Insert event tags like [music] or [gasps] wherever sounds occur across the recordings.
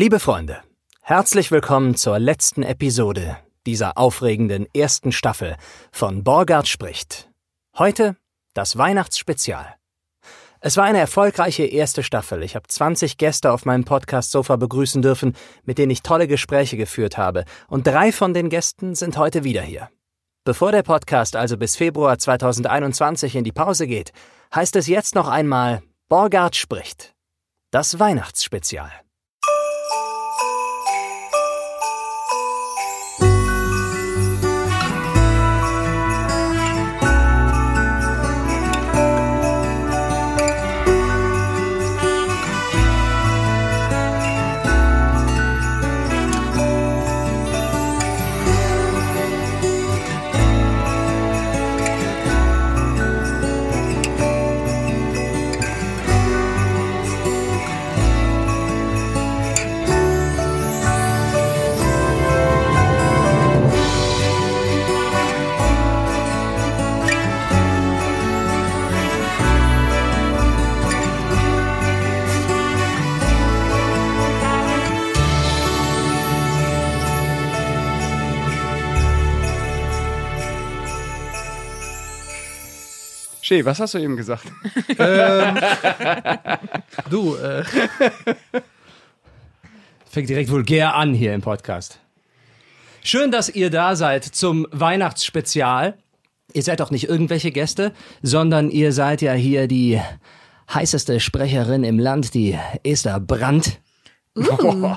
Liebe Freunde, herzlich willkommen zur letzten Episode dieser aufregenden ersten Staffel von Borgard spricht. Heute das Weihnachtsspezial. Es war eine erfolgreiche erste Staffel. Ich habe 20 Gäste auf meinem Podcast-Sofa begrüßen dürfen, mit denen ich tolle Gespräche geführt habe. Und drei von den Gästen sind heute wieder hier. Bevor der Podcast also bis Februar 2021 in die Pause geht, heißt es jetzt noch einmal Borgard spricht. Das Weihnachtsspezial. Shea, was hast du eben gesagt? [laughs] ähm, du, äh. Fängt direkt vulgär an hier im Podcast. Schön, dass ihr da seid zum Weihnachtsspezial. Ihr seid doch nicht irgendwelche Gäste, sondern ihr seid ja hier die heißeste Sprecherin im Land, die Esther Brandt. Uh,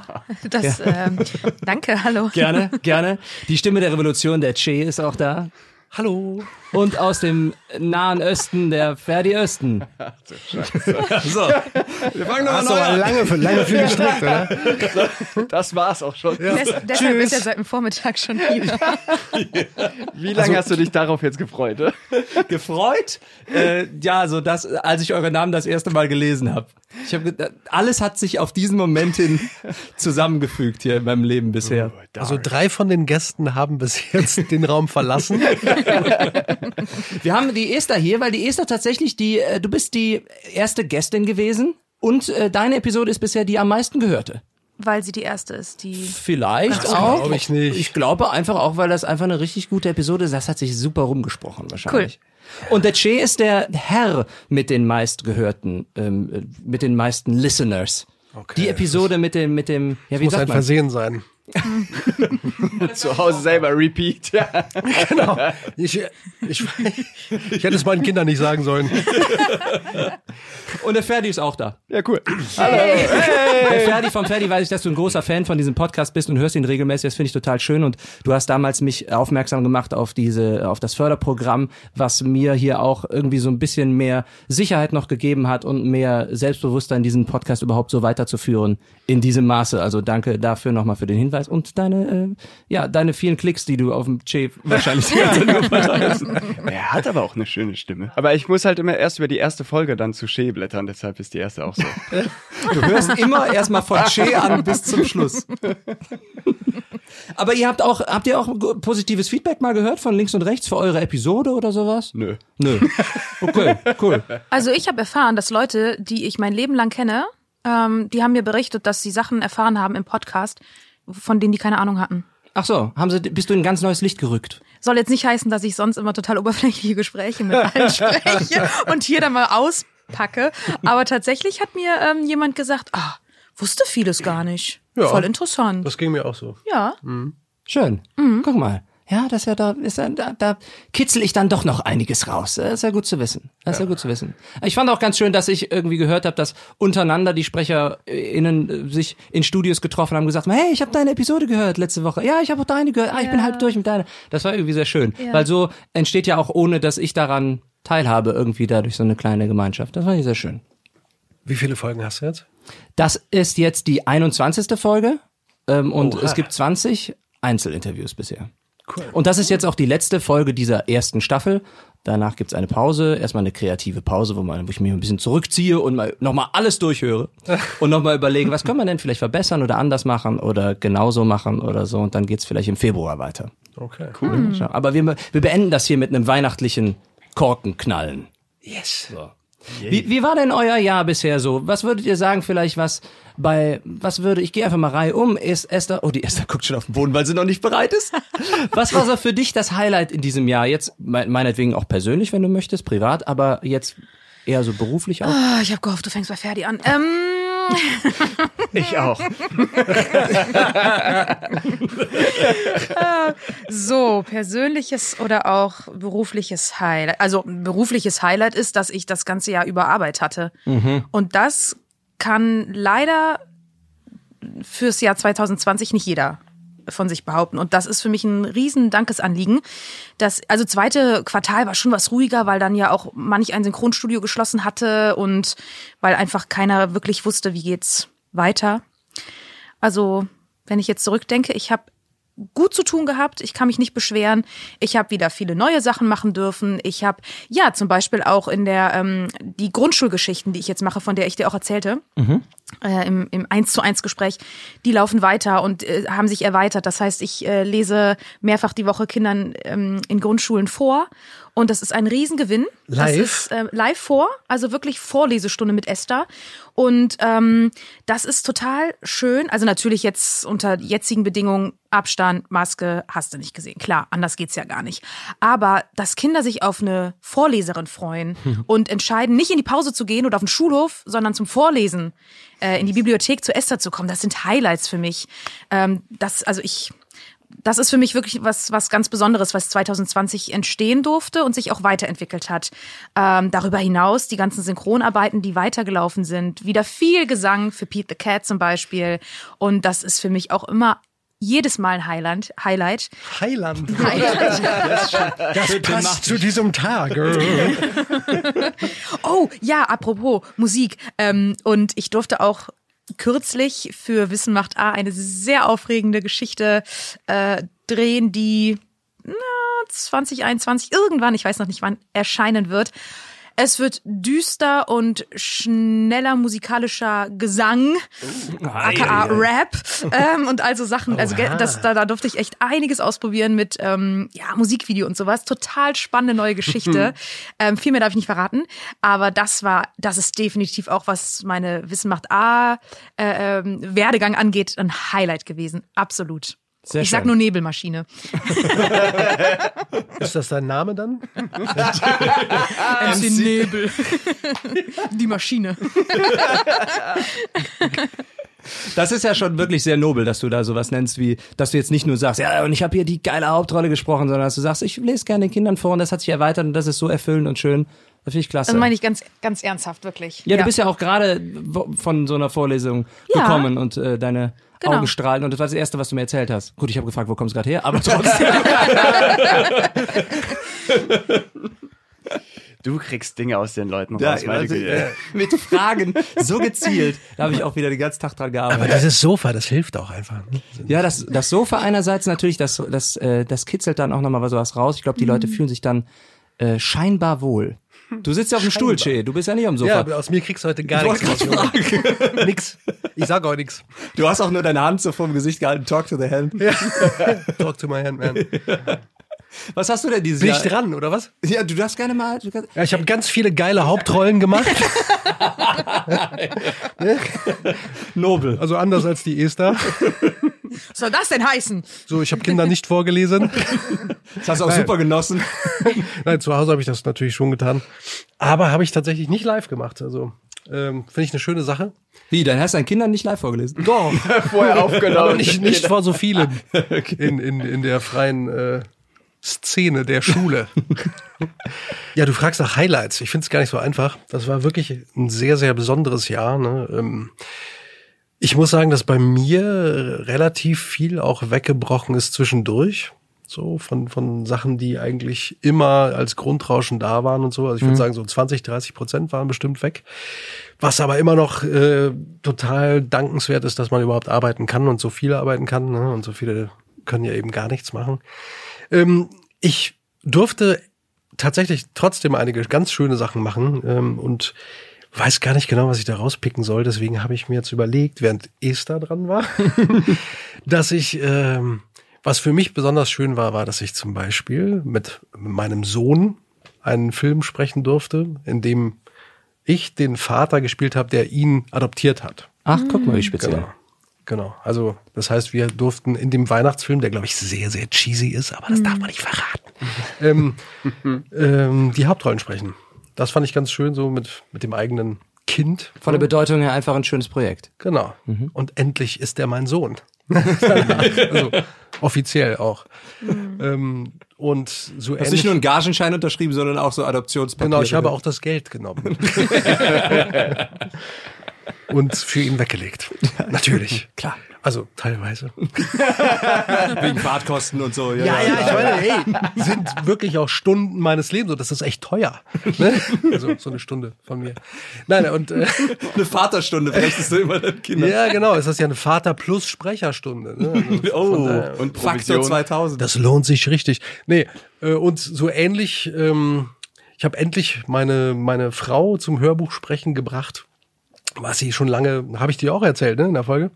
das, ähm, danke, hallo. Gerne, gerne. Die Stimme der Revolution, der Che, ist auch da. Hallo. Und aus dem Nahen Osten der Ferdi Östen. Ach du Scheiße. so. Wir fangen noch Hast aber lange für, lange für gestrickt, oder? Das war's auch schon. Ja. Des, deshalb ist er seit dem Vormittag schon wieder. [laughs] Wie lange also, hast du dich darauf jetzt gefreut? Äh? Gefreut? Äh, ja, so das, als ich eure Namen das erste Mal gelesen habe. Ich habe alles hat sich auf diesen Moment hin zusammengefügt hier in meinem Leben bisher. Oh, also drei von den Gästen haben bis jetzt den Raum verlassen. [laughs] [laughs] Wir haben die Esther hier, weil die Esther tatsächlich die, äh, du bist die erste Gästin gewesen und äh, deine Episode ist bisher die am meisten gehörte. Weil sie die erste ist, die. Vielleicht das auch. Glaube ich nicht. Ich glaube einfach auch, weil das einfach eine richtig gute Episode ist. Das hat sich super rumgesprochen wahrscheinlich. Cool. Und der Che ist der Herr mit den meistgehörten, ähm, mit den meisten Listeners. Okay. Die Episode mit dem, mit dem, ja, wie das muss sagt ein man? Versehen sein. [laughs] Zu Hause selber repeat. Ja. [laughs] Genau. Ich, ich, ich hätte es meinen Kindern nicht sagen sollen. [laughs] Und der Ferdi ist auch da. Ja, cool. Hallo. Hey. Der Ferdi vom Ferdi weiß ich, dass du ein großer Fan von diesem Podcast bist und hörst ihn regelmäßig. Das finde ich total schön. Und du hast damals mich aufmerksam gemacht auf diese, auf das Förderprogramm, was mir hier auch irgendwie so ein bisschen mehr Sicherheit noch gegeben hat und mehr Selbstbewusstsein, diesen Podcast überhaupt so weiterzuführen in diesem Maße. Also danke dafür nochmal für den Hinweis und deine, äh, ja, deine vielen Klicks, die du auf dem Che wahrscheinlich die ganze Zeit Er hat aber auch eine schöne Stimme. Aber ich muss halt immer erst über die erste Folge dann zu Che blättern, deshalb ist die erste auch so. Du hörst immer erstmal von Che an bis zum Schluss. Aber ihr habt auch, habt ihr auch positives Feedback mal gehört von links und rechts für eure Episode oder sowas? Nö. Nö. Okay, cool. Also ich habe erfahren, dass Leute, die ich mein Leben lang kenne, ähm, die haben mir berichtet, dass sie Sachen erfahren haben im Podcast, von denen die keine Ahnung hatten. Ach so, haben sie, bist du in ein ganz neues Licht gerückt? Soll jetzt nicht heißen, dass ich sonst immer total oberflächliche Gespräche mit allen [laughs] spreche und hier dann mal auspacke. Aber tatsächlich hat mir ähm, jemand gesagt, ah, wusste vieles gar nicht. Ja, Voll interessant. Das ging mir auch so. Ja. Mhm. Schön. Mhm. Guck mal. Ja, das ist ja da, ist ja, da, da kitzel ich dann doch noch einiges raus. Das ist ja gut zu wissen. Das ist ja. ja gut zu wissen. Ich fand auch ganz schön, dass ich irgendwie gehört habe, dass untereinander die SprecherInnen sich in Studios getroffen haben und gesagt haben, hey, ich habe deine Episode gehört letzte Woche. Ja, ich habe auch deine gehört. Ah, ich ja. bin halb durch mit deiner. Das war irgendwie sehr schön. Ja. Weil so entsteht ja auch, ohne dass ich daran teilhabe, irgendwie dadurch so eine kleine Gemeinschaft. Das war sehr schön. Wie viele Folgen hast du jetzt? Das ist jetzt die 21. Folge. Ähm, und Oha. es gibt 20 Einzelinterviews bisher. Cool. Und das ist jetzt auch die letzte Folge dieser ersten Staffel. Danach gibt's eine Pause, erstmal eine kreative Pause, wo, man, wo ich mich ein bisschen zurückziehe und mal nochmal alles durchhöre [laughs] und nochmal überlege, was können wir denn vielleicht verbessern oder anders machen oder genauso machen oder so. Und dann geht's vielleicht im Februar weiter. Okay, cool. Mhm. Aber wir, wir beenden das hier mit einem weihnachtlichen Korkenknallen. Yes. So. Wie, wie war denn euer Jahr bisher so? Was würdet ihr sagen, vielleicht was bei, was würde, ich gehe einfach mal Reihe um, ist Esther, oh, die Esther [laughs] guckt schon auf den Boden, weil sie noch nicht bereit ist. [laughs] Was war so für dich das Highlight in diesem Jahr? Jetzt, meinetwegen auch persönlich, wenn du möchtest, privat, aber jetzt eher so beruflich auch? Oh, ich habe gehofft, du fängst bei Ferdi an. Ähm. [laughs] ich auch. [laughs] so, persönliches oder auch berufliches Highlight. Also berufliches Highlight ist, dass ich das ganze Jahr über Arbeit hatte. Mhm. Und das kann leider fürs Jahr 2020 nicht jeder von sich behaupten. Und das ist für mich ein riesen Dankesanliegen. Das, also zweite Quartal war schon was ruhiger, weil dann ja auch manch ein Synchronstudio geschlossen hatte und weil einfach keiner wirklich wusste, wie geht's weiter. Also, wenn ich jetzt zurückdenke, ich habe gut zu tun gehabt. Ich kann mich nicht beschweren. Ich habe wieder viele neue Sachen machen dürfen. Ich habe ja zum Beispiel auch in der ähm, die Grundschulgeschichten, die ich jetzt mache, von der ich dir auch erzählte, mhm. äh, im, im 1 zu 1 Gespräch, die laufen weiter und äh, haben sich erweitert. Das heißt, ich äh, lese mehrfach die Woche Kindern ähm, in Grundschulen vor und das ist ein Riesengewinn. Live? Das ist äh, live vor, also wirklich Vorlesestunde mit Esther. Und ähm, das ist total schön. Also natürlich jetzt unter jetzigen Bedingungen Abstand, Maske, hast du nicht gesehen. Klar, anders geht's ja gar nicht. Aber dass Kinder sich auf eine Vorleserin freuen [laughs] und entscheiden, nicht in die Pause zu gehen oder auf den Schulhof, sondern zum Vorlesen äh, in die Bibliothek zu Esther zu kommen, das sind Highlights für mich. Ähm, das, also ich das ist für mich wirklich was, was ganz Besonderes, was 2020 entstehen durfte und sich auch weiterentwickelt hat. Ähm, darüber hinaus die ganzen Synchronarbeiten, die weitergelaufen sind. Wieder viel Gesang für Pete the Cat zum Beispiel. Und das ist für mich auch immer jedes Mal ein Highland, Highlight. Highland. [laughs] Highlight. Das, das passt zu diesem Tag. [laughs] oh, ja, apropos Musik. Ähm, und ich durfte auch kürzlich für Wissen macht A eine sehr aufregende Geschichte äh, drehen, die na, 2021 irgendwann, ich weiß noch nicht wann, erscheinen wird. Es wird düster und schneller musikalischer Gesang, oh, aka Rap ähm, und also Sachen. Also das, da, da durfte ich echt einiges ausprobieren mit ähm, ja, Musikvideo und sowas. Total spannende neue Geschichte. [laughs] ähm, viel mehr darf ich nicht verraten, aber das war, das ist definitiv auch, was meine Wissen macht A äh, ähm, Werdegang angeht, ein Highlight gewesen. Absolut. Sehr ich schön. sag nur Nebelmaschine. [laughs] [laughs] Ist das dein Name dann? [laughs] MC Nebel. [laughs] Die Maschine. Das ist ja schon wirklich sehr nobel, dass du da sowas nennst, wie, dass du jetzt nicht nur sagst, ja, und ich habe hier die geile Hauptrolle gesprochen, sondern dass du sagst, ich lese gerne den Kindern vor und das hat sich erweitert und das ist so erfüllend und schön. Das finde ich klasse. Das meine ich ganz, ganz ernsthaft, wirklich. Ja, ja. du bist ja auch gerade von so einer Vorlesung ja. gekommen und äh, deine genau. Augen strahlen und das war das Erste, was du mir erzählt hast. Gut, ich habe gefragt, wo kommst du gerade her, aber trotzdem. [laughs] Du kriegst Dinge aus den Leuten raus. Ja, also, äh, mit Fragen so gezielt. Da habe ich auch wieder den ganzen Tag dran gearbeitet. Aber dieses Sofa, das hilft auch einfach. Ne? Ja, das, das Sofa einerseits natürlich, das, das, äh, das kitzelt dann auch nochmal was raus. Ich glaube, die Leute mhm. fühlen sich dann äh, scheinbar wohl. Du sitzt ja auf dem Stuhl, Che. Du bist ja nicht am Sofa. Ja, aber aus mir kriegst du heute gar nichts. nix. Ich sag auch nichts. Du hast auch nur deine Hand so vorm Gesicht gehalten. Talk to the hand. Ja. [laughs] Talk to my hand, man. [laughs] Was hast du denn dieses Bin Jahr? Bin ich dran, oder was? Ja, du darfst gerne mal. Kannst ja, ich habe ganz viele geile Hauptrollen gemacht. [laughs] Nobel. Also anders als die Esther. Was soll das denn heißen? So, ich habe Kinder nicht vorgelesen. Das hast du auch Nein. super genossen. [laughs] Nein, zu Hause habe ich das natürlich schon getan. Aber habe ich tatsächlich nicht live gemacht. Also ähm, finde ich eine schöne Sache. Wie, dann hast du deinen Kindern nicht live vorgelesen? Doch. [laughs] Vorher aufgenommen. Aber nicht, nicht vor so vielen okay. in, in, in der freien äh, Szene der Schule. [laughs] ja, du fragst nach Highlights. Ich finde es gar nicht so einfach. Das war wirklich ein sehr, sehr besonderes Jahr. Ne? Ähm, ich muss sagen, dass bei mir relativ viel auch weggebrochen ist zwischendurch. So von, von Sachen, die eigentlich immer als Grundrauschen da waren und so. Also ich würde mhm. sagen, so 20, 30 Prozent waren bestimmt weg. Was aber immer noch äh, total dankenswert ist, dass man überhaupt arbeiten kann und so viel arbeiten kann. Ne? Und so viele können ja eben gar nichts machen. Ähm, ich durfte tatsächlich trotzdem einige ganz schöne Sachen machen ähm, und weiß gar nicht genau, was ich da rauspicken soll. Deswegen habe ich mir jetzt überlegt, während Esther dran war, [laughs] dass ich, ähm, was für mich besonders schön war, war, dass ich zum Beispiel mit meinem Sohn einen Film sprechen durfte, in dem ich den Vater gespielt habe, der ihn adoptiert hat. Ach, guck mal, wie speziell. Genau. Genau. Also, das heißt, wir durften in dem Weihnachtsfilm, der glaube ich sehr, sehr cheesy ist, aber das darf man nicht verraten, ähm, [laughs] ähm, die Hauptrollen sprechen. Das fand ich ganz schön, so mit, mit dem eigenen Kind. Von der Bedeutung her einfach ein schönes Projekt. Genau. Und endlich ist der mein Sohn. [laughs] also offiziell auch. Ähm, und so Hast nicht nur einen Gagenschein unterschrieben, sondern auch so Adoptionspapiere. Genau, ich habe auch das Geld genommen. [laughs] und für ihn weggelegt. [laughs] Natürlich. Klar. Also teilweise. [laughs] Wegen Fahrtkosten und so. Ja, ja, ich meine, hey, sind wirklich auch Stunden meines Lebens und das ist echt teuer. Ne? Also so eine Stunde von mir. Nein, und äh, [laughs] Eine Vaterstunde bräuchtest du immer deinen Kindern. ja, genau, es ist ja eine Vater plus Sprecherstunde. Ne? Also Oh, von daher- Und Faktor Provision. 2000. Das lohnt sich richtig. Nee, äh, und so ähnlich, ähm, ich habe endlich meine, meine Frau zum Hörbuch sprechen gebracht, was sie schon lange, habe ich dir auch erzählt, ne, in der Folge,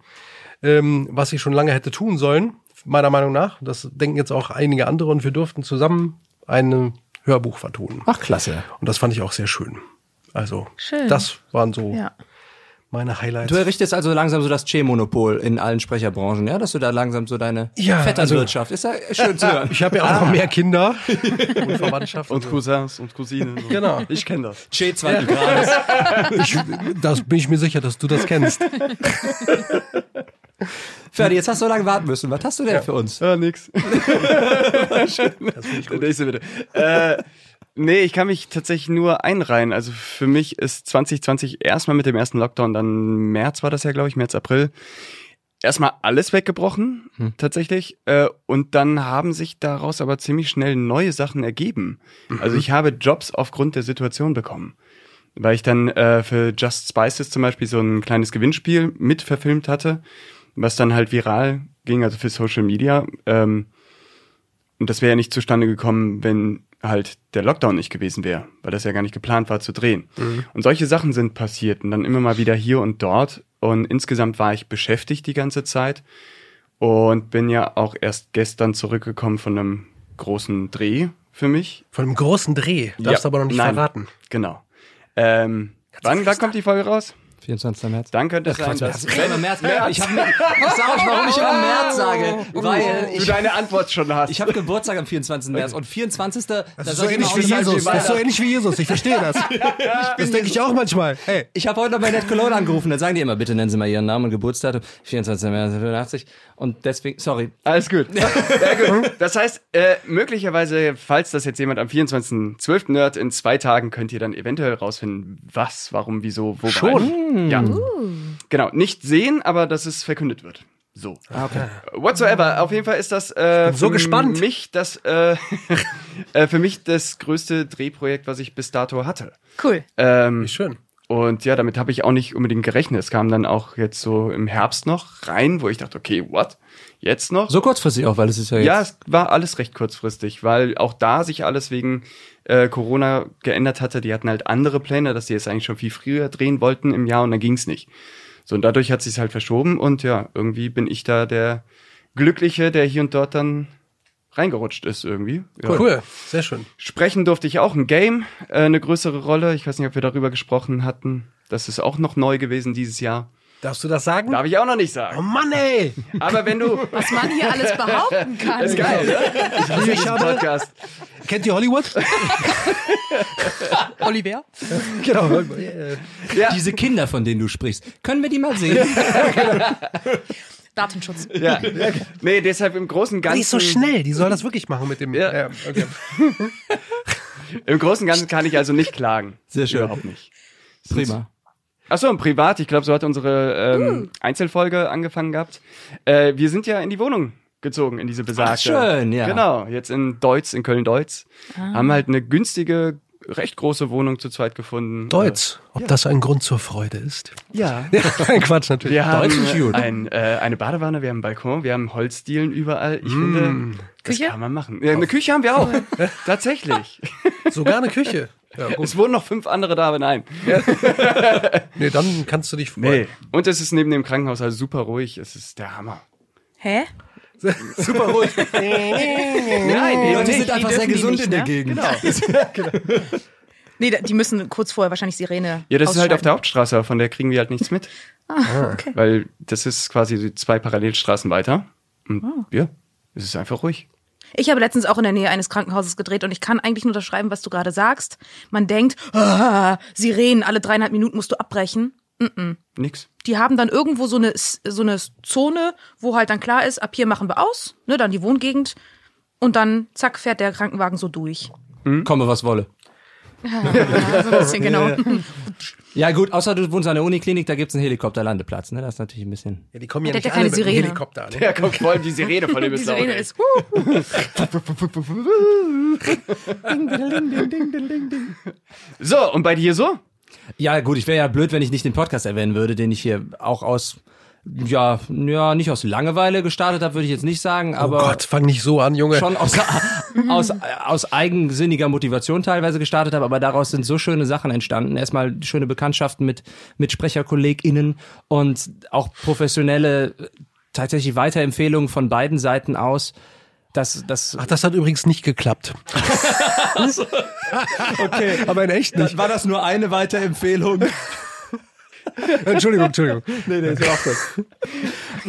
ähm, was sie schon lange hätte tun sollen, meiner Meinung nach. Das denken jetzt auch einige andere und wir durften zusammen ein Hörbuch vertonen. Ach, klasse. Und das fand ich auch sehr schön. Also, Schön. das waren so Ja. Meine Highlights. Du errichtest also langsam so das Che-Monopol in allen Sprecherbranchen, ja? Dass du da langsam so deine Ja, Vetternwirtschaft. ist ja schön zu [laughs] hören. Ich habe ja auch noch mehr Kinder [laughs] und Verwandtschaft. Und Cousins und Cousinen. So. Genau. Ich kenne das. Che zweiten Grades. [laughs] Ich, das bin ich mir sicher, dass du das kennst. Ferdi, jetzt hast du so lange warten müssen. Was hast du denn für uns? Ja, nix. Der nächste bitte. Äh, nee, ich kann mich tatsächlich nur einreihen. Also für mich ist 2020 erstmal mit dem ersten Lockdown, dann März war das ja, glaube ich, März, April, erstmal alles weggebrochen, tatsächlich. Äh, und dann haben sich daraus aber ziemlich schnell neue Sachen ergeben. Also ich habe Jobs aufgrund der Situation bekommen. Weil ich dann äh, für Just Spices zum Beispiel so ein kleines Gewinnspiel mit verfilmt hatte, was dann halt viral ging, also für Social Media. Ähm, und das wäre ja nicht zustande gekommen, wenn halt der Lockdown nicht gewesen wäre, weil das ja gar nicht geplant war zu drehen. Und solche Sachen sind passiert und dann immer mal wieder hier und dort. Und insgesamt war ich beschäftigt die ganze Zeit und bin ja auch erst gestern zurückgekommen von einem großen Dreh für mich. Von einem großen Dreh. Darfst Ja, aber noch nicht nein, verraten. Genau. Ähm, wann, wann kommt die Folge raus? 24. März. Dann könnte es sein, dass... Ich immer März. Ich, hab, ich sag euch, warum ich immer März sage. Weil du ich, deine Antwort schon hast. ich habe Geburtstag am 24. März und 24. Das Das ist so ähnlich wie Jesus. Das ist so ähnlich wie Jesus. Ich verstehe das. [laughs] Das denke ich auch manchmal. Hey. Ich habe heute noch bei Net Cologne angerufen, dann sagen die immer, bitte nennen Sie mal Ihren Namen und Geburtsdatum. 24. März 85. Und deswegen, sorry. Alles gut. [laughs] Ja, gut. Das heißt, äh, möglicherweise, falls das jetzt jemand am 24.12. hört, in zwei Tagen könnt ihr dann eventuell rausfinden, was, warum, wieso, wo. Schon? Ja. Genau. Nicht sehen, aber dass es verkündet wird. So. Okay. Whatsoever. Auf jeden Fall ist das äh, so für gespannt. mich das äh, [laughs] äh, für mich das größte Drehprojekt, was ich bis dato hatte. Cool. Ähm, Wie schön. und ja, damit habe ich auch nicht unbedingt gerechnet. Es kam dann auch jetzt so im Herbst noch rein, wo ich dachte, okay, what? Jetzt noch? So kurzfristig auch, weil es ist ja jetzt. Ja, es war alles recht kurzfristig, weil auch da sich alles wegen äh, Corona geändert hatte. Die hatten halt andere Pläne, dass die es eigentlich schon viel früher drehen wollten im Jahr und dann ging's nicht. So, und dadurch hat sich's halt verschoben und ja, irgendwie bin ich da der Glückliche, der hier und dort dann reingerutscht ist irgendwie. Ja. Cool. Sehr schön. Sprechen durfte ich auch im Game, äh, eine größere Rolle. Ich weiß nicht, ob wir darüber gesprochen hatten. Das ist auch noch neu gewesen dieses Jahr. Darfst du das sagen? Darf ich auch noch nicht Oh sagen. Mann, ey. [laughs] Aber wenn du... Was man hier alles behaupten [laughs] kann. ist geil, ne? Ich liebe Ich diesen habe- Podcast. Kennt ihr Hollywood? [laughs] Oliver? genau. Äh, Ja. Diese Kinder, von denen du sprichst, können wir die mal sehen? Datenschutz. Ja. Nee, deshalb im Großen und Ganzen. Nicht so schnell. Die soll das wirklich machen mit dem. Ja. Ja, okay. Im Großen und Ganzen kann ich also nicht klagen. Sehr schön. Überhaupt nicht. Prima. Achso, und privat, ich glaube, so hat unsere ähm, Einzelfolge angefangen gehabt. Äh, wir sind ja in die Wohnung gezogen, in diese besagte. Ach, schön, ja. Genau, jetzt in Deutz, in Köln-Deutz. Haben halt eine günstige, recht große Wohnung zu zweit gefunden. Deutsch. Ob das ein Grund zur Freude ist? Ja. [laughs] Ja, kein Quatsch natürlich. Wir haben Deutsch ist gut. ein, äh, eine Badewanne, wir haben einen Balkon, wir haben Holzdielen überall. Ich finde, das Küche? kann man machen. Ja, eine Küche haben wir auch. [laughs] Tatsächlich. Sogar eine Küche. [laughs] Ja. Es wurden noch fünf andere da, aber nein. Nee, dann kannst du dich freuen. Nee. Und es ist neben dem Krankenhaus also super ruhig. Es ist der Hammer. Hä? [laughs] Super ruhig. Nein, Die Leute nicht, sind die einfach sehr die gesund nicht, in der ne? Gegend. [laughs] Nee, die müssen kurz vorher wahrscheinlich Sirene. Ja, das ist halt auf der Hauptstraße, von der kriegen wir halt nichts mit. [laughs] ah, okay. Weil das ist quasi zwei Parallelstraßen weiter. Und oh. ja, es ist einfach ruhig. Ich habe letztens auch in der Nähe eines Krankenhauses gedreht und ich kann eigentlich nur unterschreiben, was du gerade sagst. Man denkt, ah, Sirenen, alle dreieinhalb Minuten musst du abbrechen. Mm -mm. Nix. Die haben dann irgendwo so eine, so eine Zone, wo halt dann klar ist, ab hier machen wir aus, ne, dann die Wohngegend und dann zack fährt der Krankenwagen so durch. Hm? Komme was wolle. [laughs] Ja, so ein bisschen, genau. [laughs] Ja gut, außer du wohnst an der Uniklinik, da gibt es einen Helikopterlandeplatz, ne? Das ist natürlich ein bisschen... Ja, die kommen ja, ja nicht keine alle Sirene. Helikopter an. Ja, kommt vor allem die Sirene von dem [laughs] Die ist laut. Sirene ey. ist, So, und bei dir so? Ja gut, ich wäre ja blöd, wenn ich nicht den Podcast erwähnen würde, den ich hier auch aus... Ja, ja, nicht aus Langeweile gestartet habe, würde ich jetzt nicht sagen, Oh aber Gott, fang nicht so an, Junge. schon aus, [laughs] aus, aus eigensinniger Motivation teilweise gestartet habe, aber daraus sind so schöne Sachen entstanden. Erstmal schöne Bekanntschaften mit, mit SprecherkollegInnen und auch professionelle, tatsächlich Weiterempfehlungen von beiden Seiten aus. Das, das, Ach, das hat übrigens nicht geklappt. [laughs] okay. Aber in echt nicht. War das nur eine Weiterempfehlung? [laughs] Entschuldigung, Entschuldigung. nee, nee, ist ja auch gut.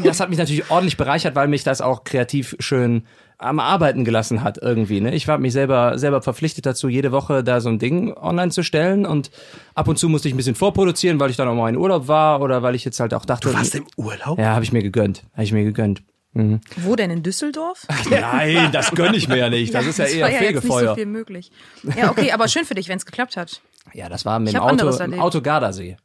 Das hat mich natürlich ordentlich bereichert, weil mich das auch kreativ schön am Arbeiten gelassen hat irgendwie. Ne? Ich war mich selber selber verpflichtet dazu, jede Woche da so ein Ding online zu stellen und ab und zu musste ich ein bisschen vorproduzieren, weil ich dann auch mal in Urlaub war oder weil ich jetzt halt auch dachte, Du warst im Urlaub? ja, habe ich mir gegönnt, habe ich mir gegönnt. Wo denn in Düsseldorf? Nein, das gönne ich mir ja nicht. Das ist ja das eher war ja jetzt nicht so Fegefeuer. viel möglich. Ja, okay, aber schön für dich, wenn es geklappt hat. Ja, das war mit dem Auto, im. Auto Gardasee.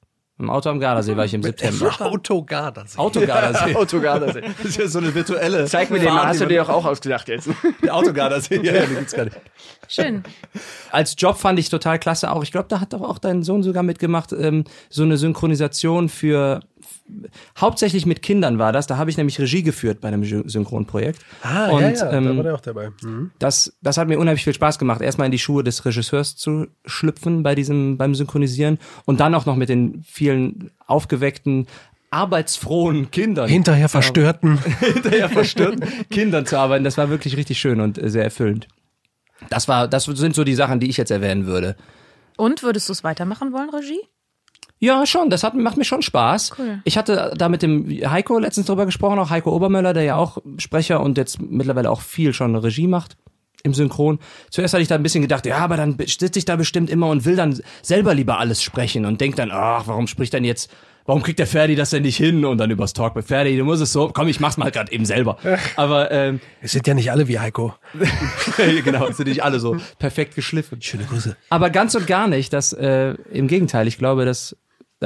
Im Auto am Gardasee war ich im September. Autogardasee. Auto Gardasee. Autogardasee. [laughs] [laughs] Das ist ja so eine virtuelle. Zeig mir den mal, hast du dir doch auch ausgedacht jetzt. [laughs] Der Autogardasee. Ja, ja, den gibt's gar nicht. Schön. als Job fand ich total klasse auch. Ich glaube, da hat doch auch dein Sohn sogar mitgemacht, ähm, so eine Synchronisation für hauptsächlich mit Kindern war das. Da habe ich nämlich Regie geführt bei einem Sy- Synchronprojekt. Ah, Und, ja, ja, da ähm, war der auch dabei. Mhm. Das, das hat mir unheimlich viel Spaß gemacht, erstmal in die Schuhe des Regisseurs zu schlüpfen bei diesem, beim Synchronisieren und dann auch noch mit den vielen aufgeweckten, arbeitsfrohen Kindern. Hinterher verstörten. [laughs] hinterher verstörten Kindern zu arbeiten. Das war wirklich richtig schön und sehr erfüllend. Das war, das sind so die Sachen, die ich jetzt erwähnen würde. Und würdest du es weitermachen wollen, Regie? Ja, schon. Das hat, macht mir schon Spaß. Cool. Ich hatte da mit dem Heiko letztens drüber gesprochen, auch Heiko Obermöller, der ja auch Sprecher und jetzt mittlerweile auch viel schon Regie macht im Synchron. Zuerst hatte ich da ein bisschen gedacht, ja, aber dann sitze ich da bestimmt immer und will dann selber lieber alles sprechen und denk dann, ach, warum spricht denn jetzt, warum kriegt der Ferdi das denn nicht hin? Und dann übers Talk mit Ferdi, du musst es so, komm, ich mach's mal gerade eben selber. [laughs] Aber ähm, Es sind ja nicht alle wie Heiko. [laughs] genau, sind nicht alle so [laughs] perfekt geschliffen. Schöne Grüße. Aber ganz und gar nicht. Das, äh, Im Gegenteil, ich glaube, dass dass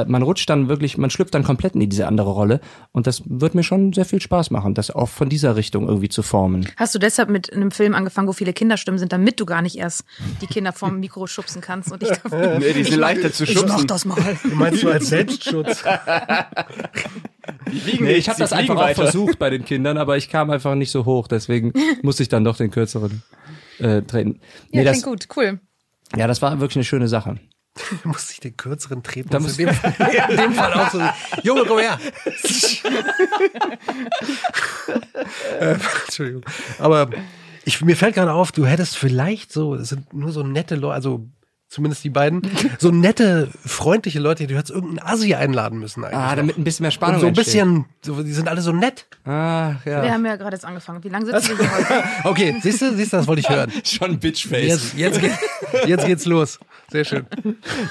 man rutscht dann wirklich, man schlüpft dann komplett in diese andere Rolle. Und das wird mir schon sehr viel Spaß machen, das auch von dieser Richtung irgendwie zu formen. Hast du deshalb mit einem Film angefangen, wo viele Kinderstimmen sind, damit du gar nicht erst die Kinder vom Mikro schubsen kannst und ich [laughs] Nee, die sind leichter zu Ich mach schubsen. das mal. Du meinst so als Selbstschutz? Nee, ich habe das einfach auch weiter. versucht bei den Kindern, aber ich kam einfach nicht so hoch. Deswegen musste ich dann doch den kürzeren äh, treten. Ja, Nee, das, klingt gut, cool. ja, das war wirklich eine schöne Sache. [laughs] Du musst dich den kürzeren treten. Da muss- in, dem Fall, [laughs] in dem Fall auch so. Junge, komm her. [laughs] äh, Entschuldigung. Aber ich, mir fällt gerade auf, du hättest vielleicht so, es sind nur so nette Leute, also zumindest die beiden, [laughs] so nette, freundliche Leute, du hättest irgendeinen Assi einladen müssen eigentlich. Ah, noch. damit ein bisschen mehr Und Spannung so ein bisschen, so, die sind alle so nett. Ah, Wir ja. haben ja gerade jetzt angefangen. Wie lange sitzen wir heute? [laughs] Okay, siehst du, siehst du, das wollte ich hören. [laughs] Schon Bitchface. Jetzt, jetzt, geht, jetzt geht's los. Sehr schön.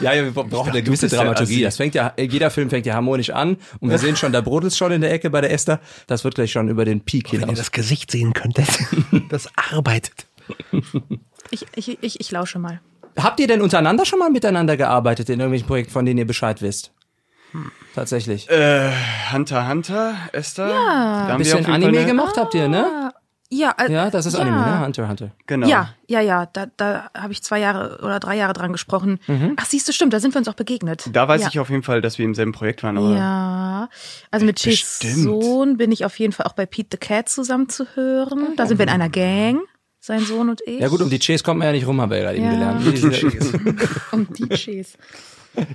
Ja, ja, wir brauchen eine gewisse Dramaturgie. Das fängt ja, jeder Film fängt ja harmonisch an und wir sehen schon, da brodelt schon in der Ecke bei der Esther. Das wird gleich schon über den Peak Wenn ihr hinaus. das Gesicht sehen könntet, das arbeitet. Ich, ich, ich, ich lausche mal. Habt ihr denn untereinander schon mal miteinander gearbeitet in irgendwelchen Projekten, von denen ihr Bescheid wisst? Tatsächlich. Äh, Hunter Hunter, Esther. Ja. Da haben wir Bisschen Anime eine- gemacht habt ihr, ne? Ja, äh, Ja, das ist ja. Anime, ne? Hunter, Hunter. Genau. Ja, ja, ja. Da, da habe ich zwei Jahre oder drei Jahre dran gesprochen. Mhm. Ach, siehst du, stimmt, da sind wir uns auch begegnet. Da weiß ja. ich auf jeden Fall, dass wir im selben Projekt waren. Aber Ja, also mit Chase Bestimmt. Sohn bin ich auf jeden Fall auch bei Pete the Cat zusammen zu hören. Da sind wir in einer Gang, sein Sohn und ich. Ja gut, um die Chase kommt man ja nicht rum, haben wir ja gerade eben gelernt. Sind- [laughs] [laughs] um die Chase.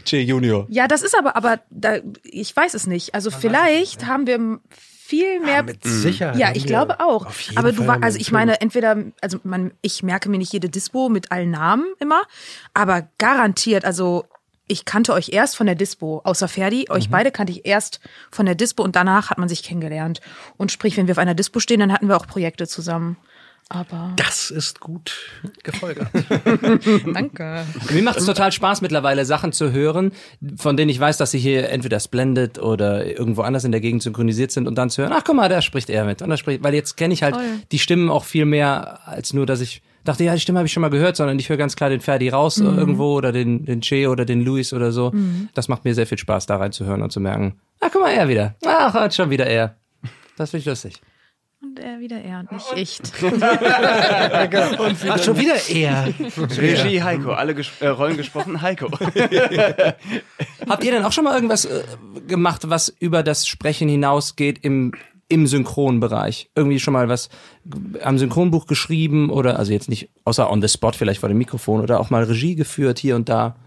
Che Junior. Ja, das ist aber, aber da, ich weiß es nicht. Also vielleicht haben wir viel mehr. Ja, mit Sicherheit. Ja, ich glaube auch. Aber du war, also ich meine, entweder, also man, ich merke mir nicht jede Dispo mit allen Namen immer, aber garantiert, also ich kannte euch erst von der Dispo, außer Ferdi. Euch mhm. beide kannte ich erst von der Dispo und danach hat man sich kennengelernt. Und sprich, wenn wir auf einer Dispo stehen, dann hatten wir auch Projekte zusammen. Aber das ist gut gefolgert. [laughs] Danke. Mir macht es total Spaß mittlerweile Sachen zu hören, von denen ich weiß, dass sie hier entweder Splendid oder irgendwo anders in der Gegend synchronisiert sind und dann zu hören, ach guck mal, da spricht er mit. Und da spricht, weil jetzt kenne ich halt Toll. die Stimmen auch viel mehr als nur, dass ich dachte, ja, die Stimme habe ich schon mal gehört, sondern ich höre ganz klar den Ferdi raus mhm. irgendwo oder den, den Che oder den Luis oder so. Mhm. Das macht mir sehr viel Spaß, da reinzuhören und zu merken, ach guck mal, er wieder. Ach, schon wieder er. Das finde ich lustig. Und er wieder er und nicht ich. [laughs] und Ach, schon wieder er. Regie Heiko, alle ges äh, Rollen gesprochen Heiko. [laughs] Habt ihr denn auch schon mal irgendwas äh, gemacht, was über das Sprechen hinausgeht im im Synchronbereich? Irgendwie schon mal was am Synchronbuch geschrieben oder also jetzt nicht außer on the spot vielleicht vor dem Mikrofon oder auch mal Regie geführt hier und da?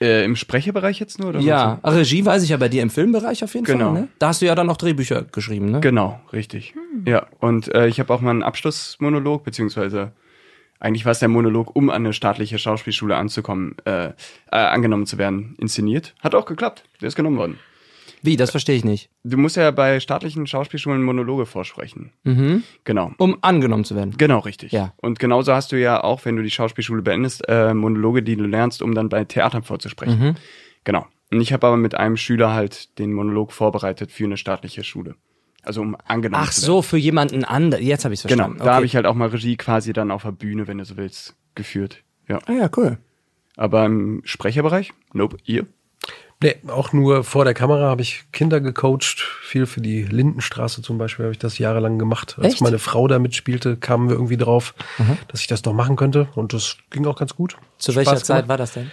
Äh, Im Sprecherbereich jetzt nur? Oder ja, so? Regie weiß ich ja bei dir im Filmbereich auf jeden genau. Fall. Ne? Da hast du ja dann auch Drehbücher geschrieben, ne? Genau, richtig. Hm. Ja, und äh, ich habe auch mal einen Abschlussmonolog, beziehungsweise eigentlich war es der Monolog, um an eine staatliche Schauspielschule anzukommen, äh, äh, angenommen zu werden, inszeniert. Hat auch geklappt. Der ist genommen worden. Wie, das verstehe ich nicht. Du musst ja bei staatlichen Schauspielschulen Monologe vorsprechen. Mhm. Genau. Um angenommen zu werden. Genau, richtig. Ja. Und genauso hast du ja auch, wenn du die Schauspielschule beendest, äh, Monologe, die du lernst, um dann bei Theatern vorzusprechen. Mhm. Genau. Und ich habe aber mit einem Schüler halt den Monolog vorbereitet für eine staatliche Schule. Also um angenommen Ach zu werden. so, für jemanden anderen. Jetzt habe ich es genau. verstanden. Genau. Da okay. habe ich halt auch mal Regie quasi dann auf der Bühne, wenn du so willst, geführt. Ja. Ah ja, cool. Aber im Sprecherbereich? Nope. Ihr? Nee, auch nur vor der Kamera habe ich Kinder gecoacht. Viel für die Lindenstraße zum Beispiel habe ich das jahrelang gemacht. Als Echt? meine Frau da mitspielte, kamen wir irgendwie drauf, mhm. dass ich das noch machen könnte. Und das ging auch ganz gut. Zu Spaß welcher gemacht. Zeit war das denn?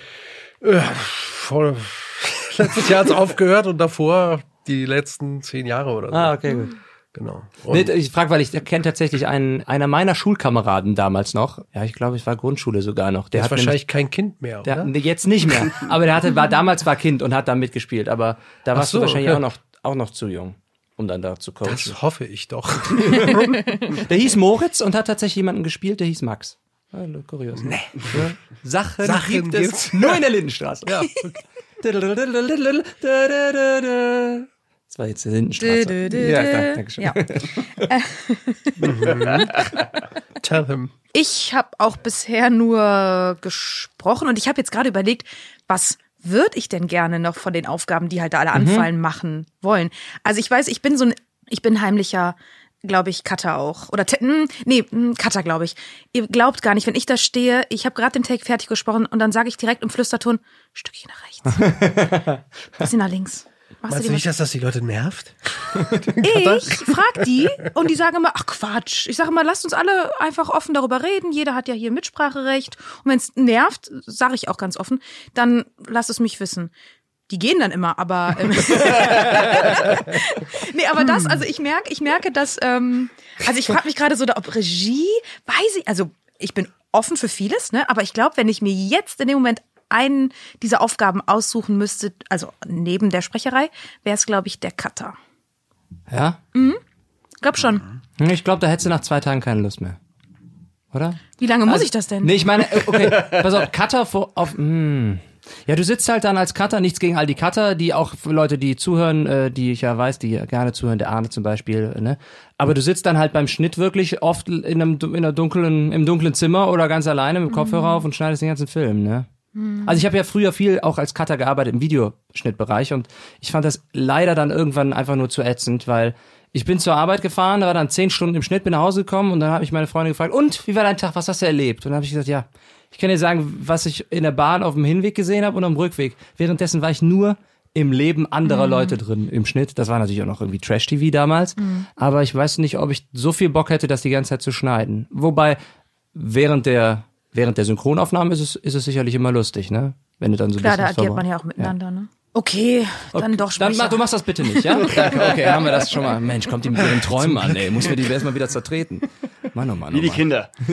Äh, vor, [laughs] letztes Jahr hat es aufgehört und davor die letzten zehn Jahre oder so. Ah, okay, gut. Genau. Nee, ich frage, weil ich kenne tatsächlich einen einer meiner Schulkameraden damals noch. Ja, ich glaube, ich war Grundschule sogar noch. Der, hat wahrscheinlich kein Kind mehr, der, oder? Jetzt nicht mehr. [laughs] Aber der hatte war damals war Kind und hat da mitgespielt. Aber da warst so, du wahrscheinlich okay. auch noch auch noch zu jung, um dann da zu coachen. Das hoffe ich doch. [laughs] der hieß Moritz und hat tatsächlich jemanden gespielt. Der hieß Max. Hallo, kurios. Nee. Ja. Sachen, Sachen gibt es nur in der Lindenstraße. Ja. [laughs] Das war jetzt die Lindenstraße. Dö, dö, dö, ja, danke schön. Ja. Tell him. Ich habe auch bisher nur gesprochen und ich habe jetzt gerade überlegt, was würde ich denn gerne noch von den Aufgaben, die halt da alle anfallen, mhm. machen wollen. Also ich weiß, ich bin so ein, ich bin heimlicher glaube ich, Cutter auch. Oder, hm, nee, hm, Cutter, glaube ich. Ihr glaubt gar nicht, wenn ich da stehe, ich habe gerade den Take fertig gesprochen und dann sage ich direkt im Flüsterton, Stückchen nach rechts. [laughs] Bisschen nach links. Machst Meinst du nicht, dass das die Leute nervt? [laughs] [laughs] ich frag die und die sagen immer, ach Quatsch. Ich sage immer, lasst uns alle einfach offen darüber reden. Jeder hat ja hier Mitspracherecht. Und wenn es nervt, sage ich auch ganz offen, dann lasst es mich wissen. Die gehen dann immer, aber ähm, [laughs] nee, aber das, also ich merke, ich merke, dass, ähm, also ich frage mich gerade so, ob Regie, weiß ich, also ich bin offen für vieles, ne? Aber ich glaube, wenn ich mir jetzt in dem Moment einen dieser Aufgaben aussuchen müsste, also neben der Sprecherei, wäre es, glaube ich, der Cutter. Ja? Mhm. Glaub schon. Hm, ich glaube, da hättest du nach zwei Tagen keine Lust mehr. Oder? Wie lange muss also, ich das denn? Nee, ich meine, äh, okay, [laughs] pass auf, Cutter vor, auf, mh. Hm. Ja, du sitzt halt dann als Cutter, nichts gegen all die Cutter, die auch Leute, die zuhören, äh, die ich ja weiß, die gerne zuhören, der Arne zum Beispiel, ne? Aber du sitzt dann halt beim Schnitt wirklich oft in einem in einer dunklen, im dunklen Zimmer oder ganz alleine mit dem Kopfhörer mhm. auf und schneidest den ganzen Film, ne? Mhm. Also ich habe ja früher viel auch als Cutter gearbeitet im Videoschnittbereich und ich fand das leider dann irgendwann einfach nur zu ätzend, weil ich bin zur Arbeit gefahren, war dann zehn Stunden im Schnitt, bin nach Hause gekommen und dann habe ich meine Freundin gefragt, und wie war dein Tag, was hast du erlebt? Und dann habe ich gesagt, ja, ich kann dir sagen, was ich in der Bahn auf dem Hinweg gesehen habe und am Rückweg. Währenddessen war ich nur im Leben anderer mhm. Leute drin im Schnitt. Das war natürlich auch noch irgendwie Trash-TV damals. Mhm. Aber ich weiß nicht, ob ich so viel Bock hätte, das die ganze Zeit zu schneiden. Wobei, während der während der Synchronaufnahme ist es, ist es sicherlich immer lustig, ne? Wenn du dann so Klar, da agiert man ja auch miteinander, ja. ne? Okay, dann okay. doch Dann mach, du machst das bitte nicht, ja? Danke, [laughs] okay, haben wir das schon mal. Mensch, kommt die mit ihren Träumen an, ey. Muss mir die erstmal wieder zertreten. Mann, oh Mann, oh Wie die Kinder. [laughs]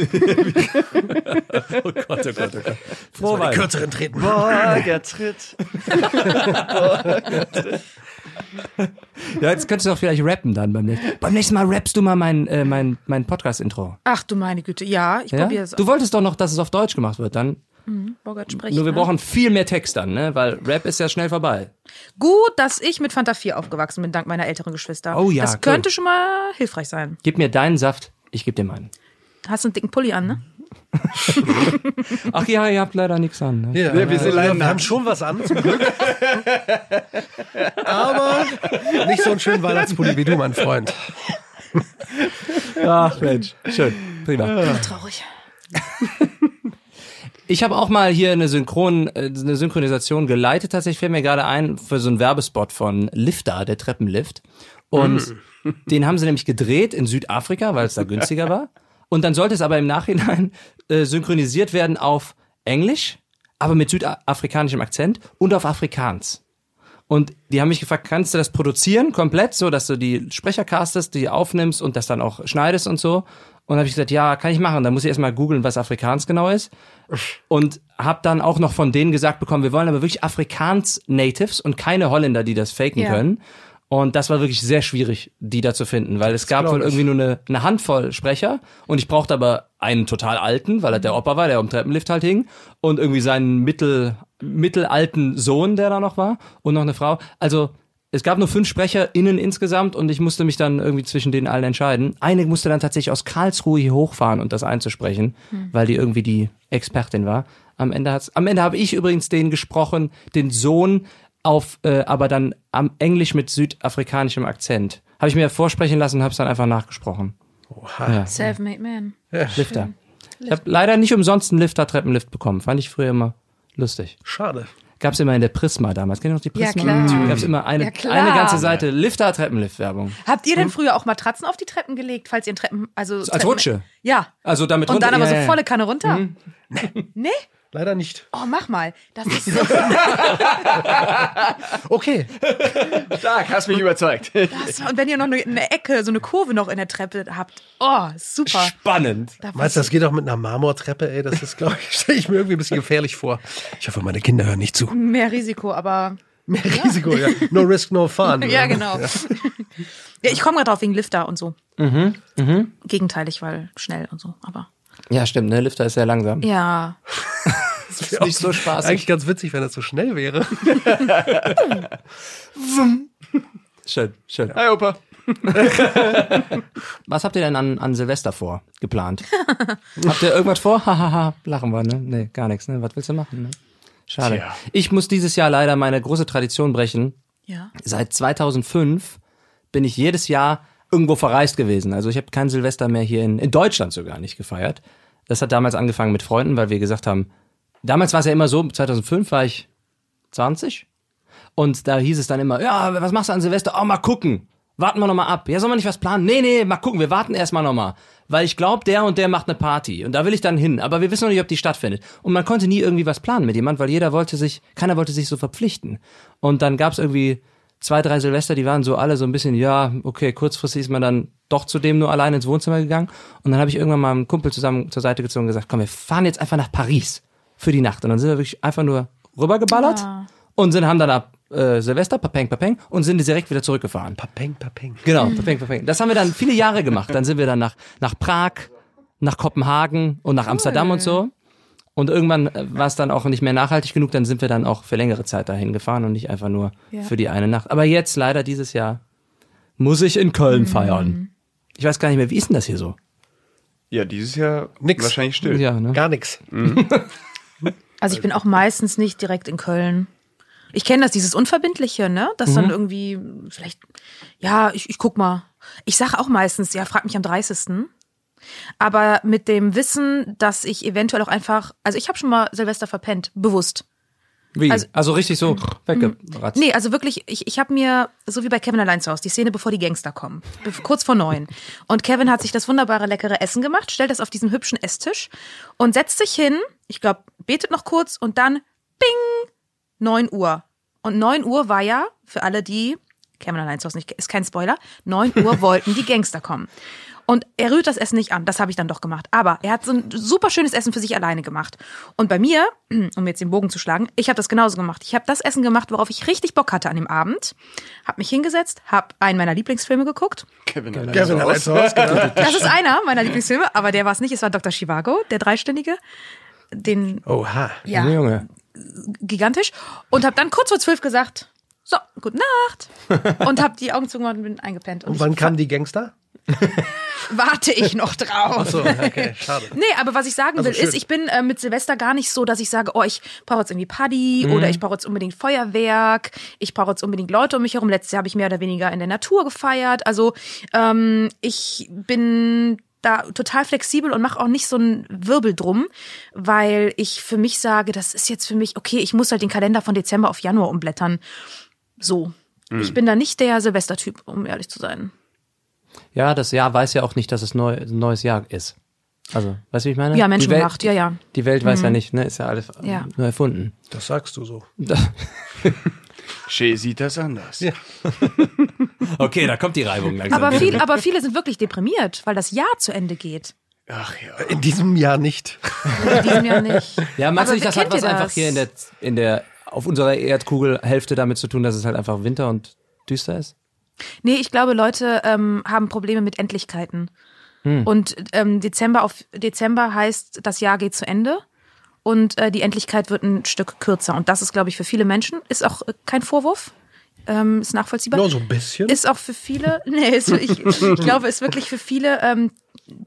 oh Gott, oh Gott, oh Gott. Frohe die kürzeren treten. Borger Tritt. [laughs] Ja, jetzt könntest du auch vielleicht rappen dann beim nächsten Mal. Beim nächsten Mal rappst du mal mein, äh, mein, mein Podcast-Intro. Ach du meine Güte, ja, ich Ja? probiere es. Du wolltest doch noch, dass es auf Deutsch gemacht wird, dann. Bogart sprechen. Nur wir ne? brauchen viel mehr Text dann, ne? Weil Rap ist ja schnell vorbei. Gut, dass ich mit Fanta 4 aufgewachsen bin, dank meiner älteren Geschwister. Oh ja, Das cool. könnte schon mal hilfreich sein. Gib mir deinen Saft, ich geb dir meinen. Hast du einen dicken Pulli an, ne? [laughs] Ach ja, ihr habt leider nichts an. Ne? Ja, wir sind leider wir haben schon was an, zum Glück. [laughs] Aber nicht so einen schönen Weihnachtspulli wie du, mein Freund. Ach Mensch, schön, prima. Traurig. [laughs] Ich habe auch mal hier eine Synchron, äh, eine Synchronisation geleitet. Tatsächlich fällt mir gerade ein für so einen Werbespot von Lifter, der Treppenlift. Und den haben sie nämlich gedreht in Südafrika, weil es da günstiger war. Und dann sollte es aber im Nachhinein [laughs] äh, synchronisiert werden auf Englisch, aber mit südafrikanischem Akzent und auf Afrikaans. Und die haben mich gefragt, kannst du das produzieren komplett, so dass du die Sprecher castest, die aufnimmst und das dann auch schneidest und so? Und dann habe ich gesagt, ja, kann ich machen. Dann muss ich erstmal googeln, was Afrikaans genau ist. Und habe dann auch noch von denen gesagt bekommen, wir wollen aber wirklich Afrikaans-Natives und keine Holländer, die das faken Ja. können. Und das war wirklich sehr schwierig, die da zu finden, weil es gab wohl irgendwie nur eine, eine Handvoll Sprecher und ich brauchte aber einen total alten, weil er der Opa war, der am Treppenlift halt hing und irgendwie seinen mittel, mittelalten Sohn, der da noch war und noch eine Frau. Also es gab nur fünf SprecherInnen insgesamt und ich musste mich dann irgendwie zwischen denen allen entscheiden. Eine musste dann tatsächlich aus Karlsruhe hier hochfahren und das einzusprechen, weil die irgendwie die Expertin war. Am Ende hat's, am Ende habe ich übrigens den gesprochen, den Sohn auf, äh, aber dann am Englisch mit südafrikanischem Akzent. Habe ich mir vorsprechen lassen und habe es dann einfach nachgesprochen. Ja. Self-made man. Lifter. Ich habe leider nicht umsonst einen Lifter Treppenlift bekommen. Fand ich früher immer lustig. Schade. Gab's immer in der Prisma damals. Kennt ihr noch die Ja, Prisma? klar. Gab's immer eine, Ja, klar. eine ganze Seite Lifter Treppenlift Werbung. Habt ihr denn früher auch Matratzen auf die Treppen gelegt, falls ihr in Treppen, also Als Treppen, Rutsche. Ja. Also damit Und runter- dann aber ja, so ja. volle Kanne runter. Nee? Leider nicht. Oh, mach mal. Das ist so [laughs] Okay. Stark, hast mich überzeugt. krass. Und wenn ihr noch eine, eine Ecke, so eine Kurve noch in der Treppe habt. Oh, super. Spannend. Da Meinst du, das geht auch mit einer Marmortreppe? Ey, das ist, glaube ich, [laughs] stelle ich mir irgendwie ein bisschen gefährlich vor. Ich hoffe, meine Kinder hören nicht zu. mehr Risiko, aber Mehr Risiko, ja. No risk, no fun. [laughs] ja, genau. Ja, ich komme gerade drauf wegen Lifter und so. Mhm, Gegenteilig, weil schnell und so. Aber Ja, stimmt, ne? Lifter ist sehr langsam. ja, [laughs] Ist nicht so spaßig. Eigentlich ganz witzig, wenn das so schnell wäre. [laughs] Schön, schön. Hi, Opa. [laughs] Was habt ihr denn an, an Silvester vor, geplant? habt ihr irgendwas vor? Hahaha, lachen wir, ne? Nee, gar nichts, ne? Was willst du machen, ne? Schade. Tja. Ich muss dieses Jahr leider meine große Tradition brechen. ja. Seit 2005 bin ich jedes Jahr irgendwo verreist gewesen. Also ich habe kein Silvester mehr hier in, in Deutschland sogar nicht gefeiert. Das hat damals angefangen mit Freunden, weil wir gesagt haben, damals war es ja immer so, 2005 war ich 20 und da hieß es dann immer, ja, was machst du an Silvester? Oh, mal gucken. Warten wir noch mal ab. Ja, soll man nicht was planen? Nee, nee, mal gucken, wir warten erst mal noch mal. Weil ich glaube, der und der macht eine Party und da will ich dann hin, aber wir wissen noch nicht, ob die stattfindet. Und man konnte nie irgendwie was planen mit jemand, weil jeder wollte sich, keiner wollte sich so verpflichten. Und dann gab's irgendwie zwei, drei Silvester, die waren so alle so ein bisschen, ja, okay, kurzfristig ist man dann doch zu dem nur allein ins Wohnzimmer gegangen. Und dann habe ich irgendwann mal einen Kumpel zusammen zur Seite gezogen und gesagt, komm, wir fahren jetzt einfach nach Paris für die Nacht. Und dann sind wir wirklich einfach nur rübergeballert und sind, haben dann ab äh, Silvester, papeng, papeng, und sind direkt wieder zurückgefahren. Papeng, papeng. Genau, papeng, papeng. Das haben wir dann viele Jahre gemacht. Dann sind wir dann nach, nach Prag, nach Kopenhagen und nach Amsterdam und so. Und irgendwann äh, war es dann auch nicht mehr nachhaltig genug, dann sind wir dann auch für längere Zeit dahin gefahren und nicht einfach nur Ja. für die eine Nacht. Aber jetzt leider dieses Jahr muss ich in Köln feiern. Ich weiß gar nicht mehr, wie ist denn das hier so? Ja, dieses Jahr Nix. wahrscheinlich still. Ja, ne? Gar nichts. [laughs] Also ich bin auch meistens nicht direkt in Köln. Ich kenne das, dieses Unverbindliche, ne? Das dann irgendwie, vielleicht, ja, ich, ich guck mal. Ich sage auch meistens, ja, frag mich am 30. Aber mit dem Wissen, dass ich eventuell auch einfach, also ich habe schon mal Silvester verpennt, bewusst. Wie? Also, Also- richtig so weggeratzt. Nee, also wirklich, ich, ich habe mir, so wie bei Kevin allein zu Hause, die Szene, bevor die Gangster kommen, kurz vor neun. Und Kevin hat sich das wunderbare, leckere Essen gemacht, stellt das auf diesen hübschen Esstisch und setzt sich hin, ich glaube, betet noch kurz und dann, bing, neun Uhr. Und neun Uhr war ja, für alle, die, Kevin allein zu Hause nicht, ist kein Spoiler, neun Uhr [laughs] wollten die Gangster kommen. Und er rührt das Essen nicht an. Das habe ich dann doch gemacht. Aber er hat so ein super schönes Essen für sich alleine gemacht. Und bei mir, [clears throat] um jetzt den Bogen zu schlagen, ich habe das genauso gemacht. Ich habe das Essen gemacht, worauf ich richtig Bock hatte an dem Abend. Habe mich hingesetzt, habe einen meiner Lieblingsfilme geguckt. Kevin, Kevin allein zu Hause, genau. Das ist einer meiner Lieblingsfilme, aber der war es nicht. Es war Dr. Chivago, der Dreiständige. Den, Oha. ja, Junge, Junge. gigantisch. Und habe dann kurz vor zwölf gesagt, so, gute Nacht. [laughs] Und habe die Augen zugemacht und bin eingepennt. Und Und wann kamen die Gangster? [laughs] warte ich noch drauf. Ach so, okay, schade. Nee, aber was ich sagen Also will, schön. ist, ich bin äh, mit Silvester gar nicht so, dass ich sage, oh, ich brauche jetzt irgendwie Party Mhm. oder ich brauche jetzt unbedingt Feuerwerk, ich brauche jetzt unbedingt Leute um mich herum. Letztes Jahr habe ich mehr oder weniger in der Natur gefeiert. Also ähm, ich bin da total flexibel und mache auch nicht so einen Wirbel drum, weil ich für mich sage, das ist jetzt für mich, okay, ich muss halt den Kalender von Dezember auf Januar umblättern. So. Mhm. Ich bin da nicht der Silvestertyp, um ehrlich zu sein. Ja, das Jahr weiß ja auch nicht, dass es neu, ein neues Jahr ist. Also, weißt du, wie ich meine? Ja, Die Welt- menschengemacht, ja, ja. Die Welt weiß ja nicht, ne? Ist ja alles Ja. nur erfunden. Das sagst du so. Shay [laughs] sieht das anders. Ja. [laughs] Okay, da kommt die Reibung langsam. Aber, viel, aber viele sind wirklich deprimiert, weil das Jahr zu Ende geht. Ach ja. In diesem Jahr nicht. In diesem Jahr nicht. Ja, meinst du Aber nicht, das hat was einfach hier in der, in der, auf unserer Erdkugelhälfte damit zu tun, dass es halt einfach Winter und düster ist? Nee, ich glaube, Leute ähm, haben Probleme mit Endlichkeiten. Hm. Und ähm, Dezember auf Dezember heißt, das Jahr geht zu Ende und äh, die Endlichkeit wird ein Stück kürzer. Und das ist, glaube ich, für viele Menschen, ist auch äh, kein Vorwurf, ähm, ist nachvollziehbar. Nur so ein bisschen. Ist auch für viele, [laughs] nee, ist, ich, ich glaube, ist wirklich für viele ähm,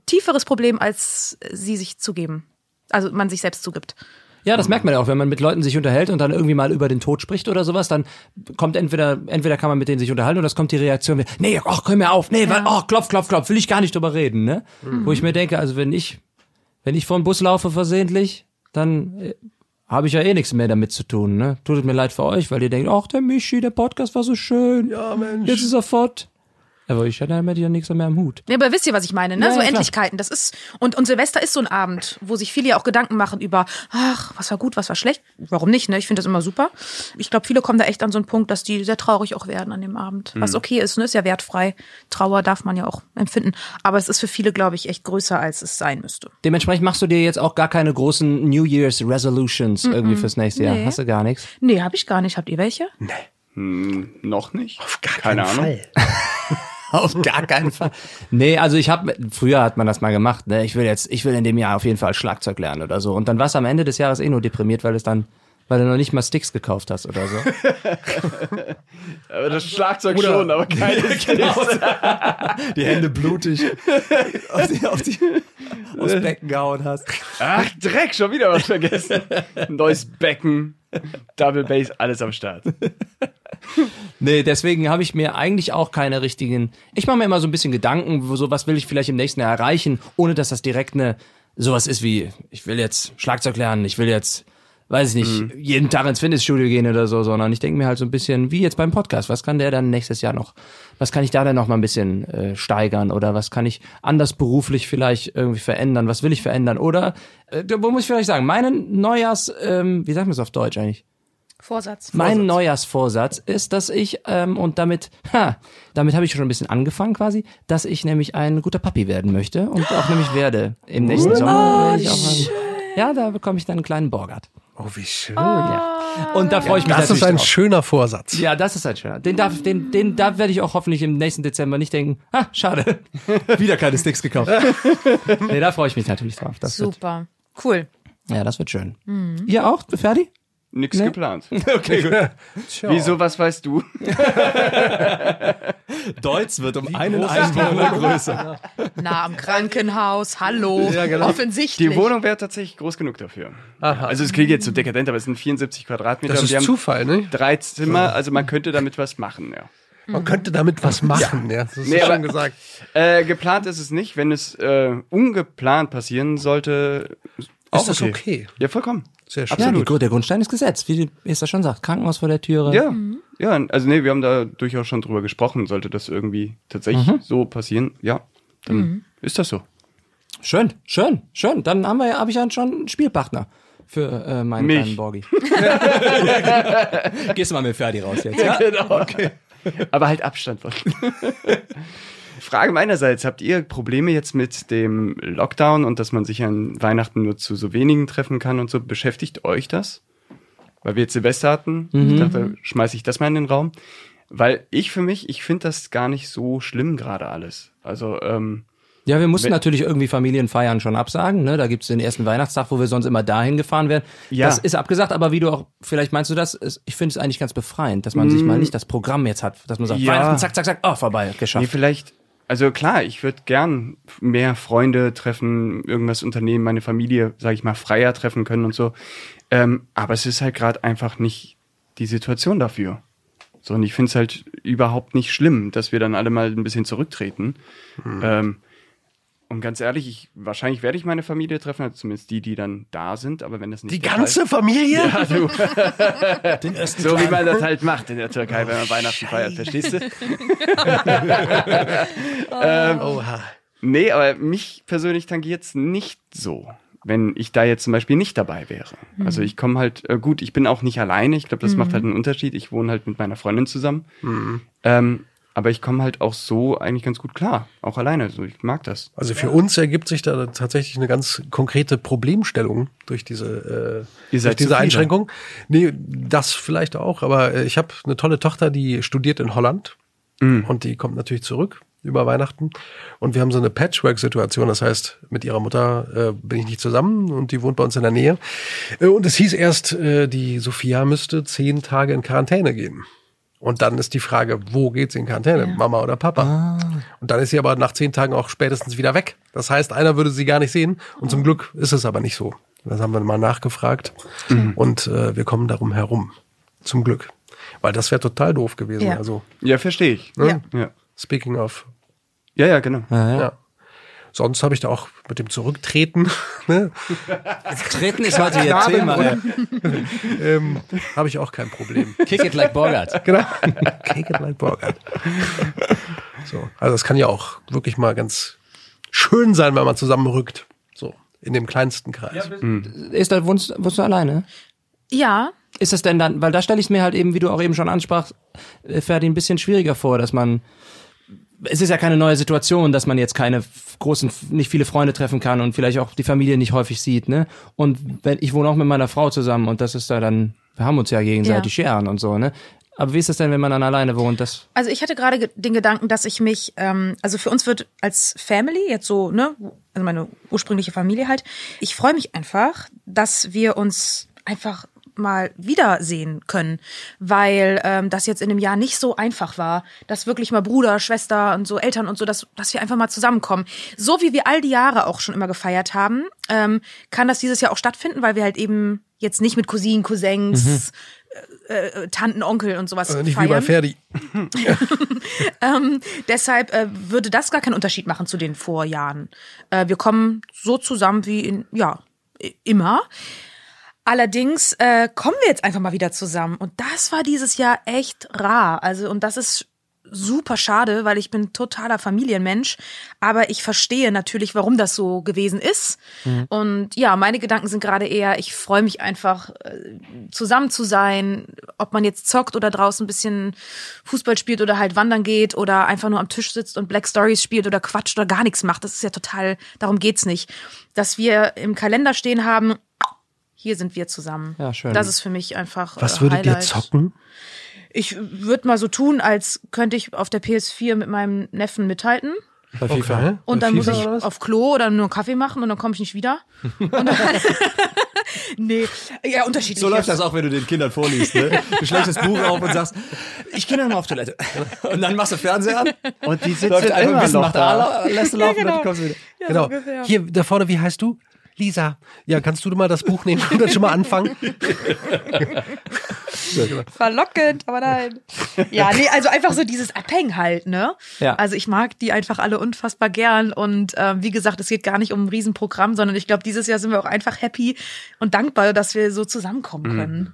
tieferes Problem, als sie sich zugeben. Also man sich selbst zugibt. Ja, das merkt man ja auch, wenn man mit Leuten sich unterhält und dann irgendwie mal über den Tod spricht oder sowas, dann kommt entweder, entweder kann man mit denen sich unterhalten oder es kommt die Reaktion, wie, nee, ach, hör mir auf, nee, weil, oh, klopf, klopf, klopf, will ich gar nicht drüber reden, ne? Wo ich mir denke, also wenn ich, wenn ich vor den Bus laufe versehentlich, dann äh, habe ich ja eh nichts mehr damit zu tun, ne? Tut es mir leid für euch, weil ihr denkt, ach, der Michi, der Podcast war so schön. Ja, Mensch. Jetzt ist er fort. Aber ich hatte damit ja nichts mehr am Hut. Ja, aber wisst ihr, was ich meine, ne? Ja, so ja. Endlichkeiten. Das ist, und, und Silvester ist so ein Abend, wo sich viele ja auch Gedanken machen über, ach, was war gut, was war schlecht. Warum nicht, ne? Ich finde das immer super. Ich glaube, viele kommen da echt an so einen Punkt, dass die sehr traurig auch werden an dem Abend. Mhm. Was okay ist, ne? Ist ja wertfrei. Trauer darf man ja auch empfinden. Aber es ist für viele, glaube ich, echt größer, als es sein müsste. Dementsprechend machst du dir jetzt auch gar keine großen New Year's Resolutions irgendwie fürs nächste Jahr. Nee. Hast du gar nichts? Nee, habe ich gar nicht. Habt ihr welche? Noch nicht? Auf gar Keine keinen Ahnung. Fall. [laughs] Auf gar keinen Fall. Nee, also ich habe früher hat man das mal gemacht, ne? Ich will jetzt ich will in dem Jahr auf jeden Fall Schlagzeug lernen oder so und dann warst du am Ende des Jahres eh nur deprimiert, weil es dann weil du noch nicht mal Sticks gekauft hast oder so. [laughs] Aber das Schlagzeug schon, aber keine [laughs] Die Hände blutig auf die, auf die, aufs Becken gehauen hast. Ach, Dreck, schon wieder was vergessen. [laughs] Neues Becken, Double Bass, alles am Start. Nee, deswegen habe ich mir eigentlich auch keine richtigen. Ich mache mir immer so ein bisschen Gedanken, so was will ich vielleicht im nächsten Jahr erreichen, ohne dass das direkt eine sowas ist wie ich will jetzt Schlagzeug lernen, ich will jetzt weiß ich nicht, jeden Tag ins Fitnessstudio gehen oder so, sondern ich denke mir halt so ein bisschen wie jetzt beim Podcast, was kann der dann nächstes Jahr noch? Was kann ich da denn noch mal ein bisschen äh, steigern oder was kann ich anders beruflich vielleicht irgendwie verändern? Was will ich verändern oder äh, wo muss ich vielleicht sagen, meinen Neujahrs ähm, wie sagt man es auf Deutsch eigentlich? Vorsatz. Mein Neujahrsvorsatz ist, dass ich, ähm, und damit, ha, damit habe ich schon ein bisschen angefangen quasi, dass ich nämlich ein guter Papi werden möchte und auch nämlich werde. Im nächsten Sommer werde ich auch mal, Ja, da bekomme ich dann einen kleinen Borgart. Oh, wie schön. Ja. Und da freue ich mich Das ist ein drauf. schöner Vorsatz. Ja, das ist halt schöner. Den darf, den, den, da werde ich auch hoffentlich im nächsten Dezember nicht denken, ah, schade, [laughs] wieder keine Sticks gekauft. nee, da freue ich mich natürlich drauf. Das wird, Super. Cool. ja, das wird schön. Ihr auch? Fertig? Nix Nee. geplant. [laughs] Okay, gut. Wieso, was weißt du? [laughs] Deutsch wird um einen ist die Einwohner größer. [laughs] Na, am Krankenhaus, hallo. Ja, genau. Offensichtlich. Die Wohnung wäre tatsächlich groß genug dafür. Aha. Also es klingt jetzt so dekadent, aber es sind 74 Quadratmeter Das ist haben Zufall, ne? drei Zimmer, also man könnte damit was machen, ja. Man könnte damit was machen, ja. Das ist Nee, schon aber- gesagt. Äh, geplant ist es nicht. Wenn es äh, ungeplant passieren sollte, auch Ist das okay? Ja, vollkommen. Sehr schön. Ja, Absolut. die, der Grundstein ist gesetzt, wie Esther schon sagt. Krankenhaus vor der Türe. Ja, ja, also nee, wir haben da durchaus schon drüber gesprochen. Sollte das irgendwie tatsächlich so passieren, ja, dann ist das so. Schön, schön, schön. Dann haben wir ja, habe ich ja schon einen Spielpartner für äh, meinen Mich. kleinen Borgi. [laughs] Gehst du mal mit Ferdi raus jetzt, ja? Genau. Aber halt Abstand von. Frage meinerseits, habt ihr Probleme jetzt mit dem Lockdown und dass man sich an Weihnachten nur zu so wenigen treffen kann und so? Beschäftigt euch das? Weil wir jetzt Silvester hatten, mhm. ich dachte, schmeiße ich das mal in den Raum. Weil ich für mich, ich finde das gar nicht so schlimm gerade alles. Also, ähm, ja, wir mussten natürlich irgendwie Familienfeiern schon absagen. Ne? Da gibt's den ersten Weihnachtstag, wo wir sonst immer dahin gefahren wären. Ja. Das ist abgesagt, aber wie du auch, vielleicht meinst du das, ich finde es eigentlich ganz befreiend, dass man mm. sich mal nicht das Programm jetzt hat, dass man sagt, ja. Weihnachten, zack, zack, zack, oh, vorbei, geschafft. Nee, vielleicht, also klar, ich würde gern mehr Freunde treffen, irgendwas unternehmen, meine Familie, sage ich mal, freier treffen können und so. Ähm, aber es ist halt gerade einfach nicht die Situation dafür. So, und ich finde es halt überhaupt nicht schlimm, dass wir dann alle mal ein bisschen zurücktreten. Hm. Ähm, und ganz ehrlich, ich, wahrscheinlich werde ich meine Familie treffen, also zumindest die, die dann da sind, aber wenn das nicht Die ganze Fall, Familie? Ja, du. [laughs] so wie man das halt macht in der Türkei, wenn man Weihnachten feiert, verstehst du? [laughs] [laughs] ähm, Oha. Nee, aber mich persönlich tangiert es nicht so wenn ich da jetzt zum Beispiel nicht dabei wäre. Mhm. Also ich komme halt, äh, gut, ich bin auch nicht alleine, ich glaube, das mhm. macht halt einen Unterschied. Ich wohne halt mit meiner Freundin zusammen. Mhm. Ähm, aber ich komme halt auch so eigentlich ganz gut klar, auch alleine. So, ich mag das. Also für uns ergibt sich da tatsächlich eine ganz konkrete Problemstellung durch diese, äh, durch diese Einschränkung. Nee, das vielleicht auch, aber ich habe eine tolle Tochter, die studiert in Holland mhm. und die kommt natürlich zurück über Weihnachten. Und wir haben so eine Patchwork-Situation. Das heißt, mit ihrer Mutter äh, bin ich nicht zusammen und die wohnt bei uns in der Nähe. Äh, und es hieß erst, äh, die Sophia müsste zehn Tage in Quarantäne gehen. Und dann ist die Frage, wo geht sie in Quarantäne? Ja. Mama oder Papa? Ah. Und dann ist sie aber nach zehn Tagen auch spätestens wieder weg. Das heißt, einer würde sie gar nicht sehen. Und zum Glück ist es aber nicht so. Das haben wir mal nachgefragt. Mhm. Und äh, wir kommen darum herum. Zum Glück. Weil das wäre total doof gewesen. Ja, also, ja verstehe ich. Ne? Ja. Speaking of. Ja, ja, genau. Ja, ja. Sonst habe ich da auch mit dem Zurücktreten. [laughs] Ne? Treten ist heute [laughs] ihr Thema. Ja. [laughs] ähm, habe ich auch kein Problem. Kick it like Borgard. Genau. Kick it like Borgard. So, also es kann ja auch wirklich mal ganz schön sein, wenn man zusammenrückt. So, in dem kleinsten Kreis. Ja, mhm. Ist da, wohnst, wohnst du alleine? Ja. Ist das denn dann, weil da stelle ich es mir halt eben, wie du auch eben schon ansprachst, äh, Ferdi, ein bisschen schwieriger vor, dass man es ist ja keine neue Situation, dass man jetzt keine großen, nicht viele Freunde treffen kann und vielleicht auch die Familie nicht häufig sieht, ne? Und wenn, ich wohne auch mit meiner Frau zusammen und das ist da dann, wir haben uns ja gegenseitig ja. scheren und so, ne? Aber wie ist das denn, wenn man dann alleine wohnt? Das also ich hatte gerade den Gedanken, dass ich mich, ähm, also für uns wird als Family jetzt so, ne, also meine ursprüngliche Familie halt, ich freue mich einfach, dass wir uns einfach mal wiedersehen können, weil ähm, das jetzt in dem Jahr nicht so einfach war, dass wirklich mal Bruder, Schwester und so Eltern und so, dass, dass wir einfach mal zusammenkommen. So wie wir all die Jahre auch schon immer gefeiert haben, ähm, kann das dieses Jahr auch stattfinden, weil wir halt eben jetzt nicht mit Cousinen, Cousins, mhm. Äh, äh, Tanten, Onkel und sowas also nicht feiern. wie bei Ferdi. [laughs] ähm, deshalb äh, würde das gar keinen Unterschied machen zu den Vorjahren. Äh, wir kommen so zusammen wie in, ja, immer. Allerdings äh, kommen wir jetzt einfach mal wieder zusammen und das war dieses Jahr echt rar. Also und das ist super schade, weil ich bin totaler Familienmensch, aber ich verstehe natürlich, warum das so gewesen ist. Mhm. Und ja, meine Gedanken sind gerade eher, ich freue mich einfach äh, zusammen zu sein, ob man jetzt zockt oder draußen ein bisschen Fußball spielt oder halt wandern geht oder einfach nur am Tisch sitzt und Black Stories spielt oder quatscht oder gar nichts macht. Das ist ja total, darum geht's nicht. Dass wir im Kalender stehen haben, hier sind wir zusammen. Ja, schön. Das ist für mich einfach. Was äh, würdet Highlight. ihr zocken? Ich würde mal so tun, als könnte ich auf der PS4 mit meinem Neffen mithalten. Bei FIFA. Okay. Und dann FIFA muss ich auf Klo oder nur einen Kaffee machen und dann komme ich nicht wieder. [laughs] nee, ja, unterschiedlich. So läuft das auch, wenn du den Kindern vorliest. Ne? Du schlägst das Buch auf und sagst, ich gehe dann mal auf Toilette. Und dann machst du Fernseher an. Und die sitzen einfach ein bisschen, macht da. lässt du laufen ja, genau. und dann kommst du wieder. Ja, genau. So Hier, da vorne, wie heißt du? Lisa, ja, kannst du mal das Buch nehmen und dann schon mal anfangen? Verlockend, aber nein. Ja, nee, also einfach so dieses Abhängen halt, ne? Ja. Also ich mag die einfach alle unfassbar gern und ähm, wie gesagt, es geht gar nicht um ein Riesenprogramm, sondern ich glaube, dieses Jahr sind wir auch einfach happy und dankbar, dass wir so zusammenkommen mhm. können.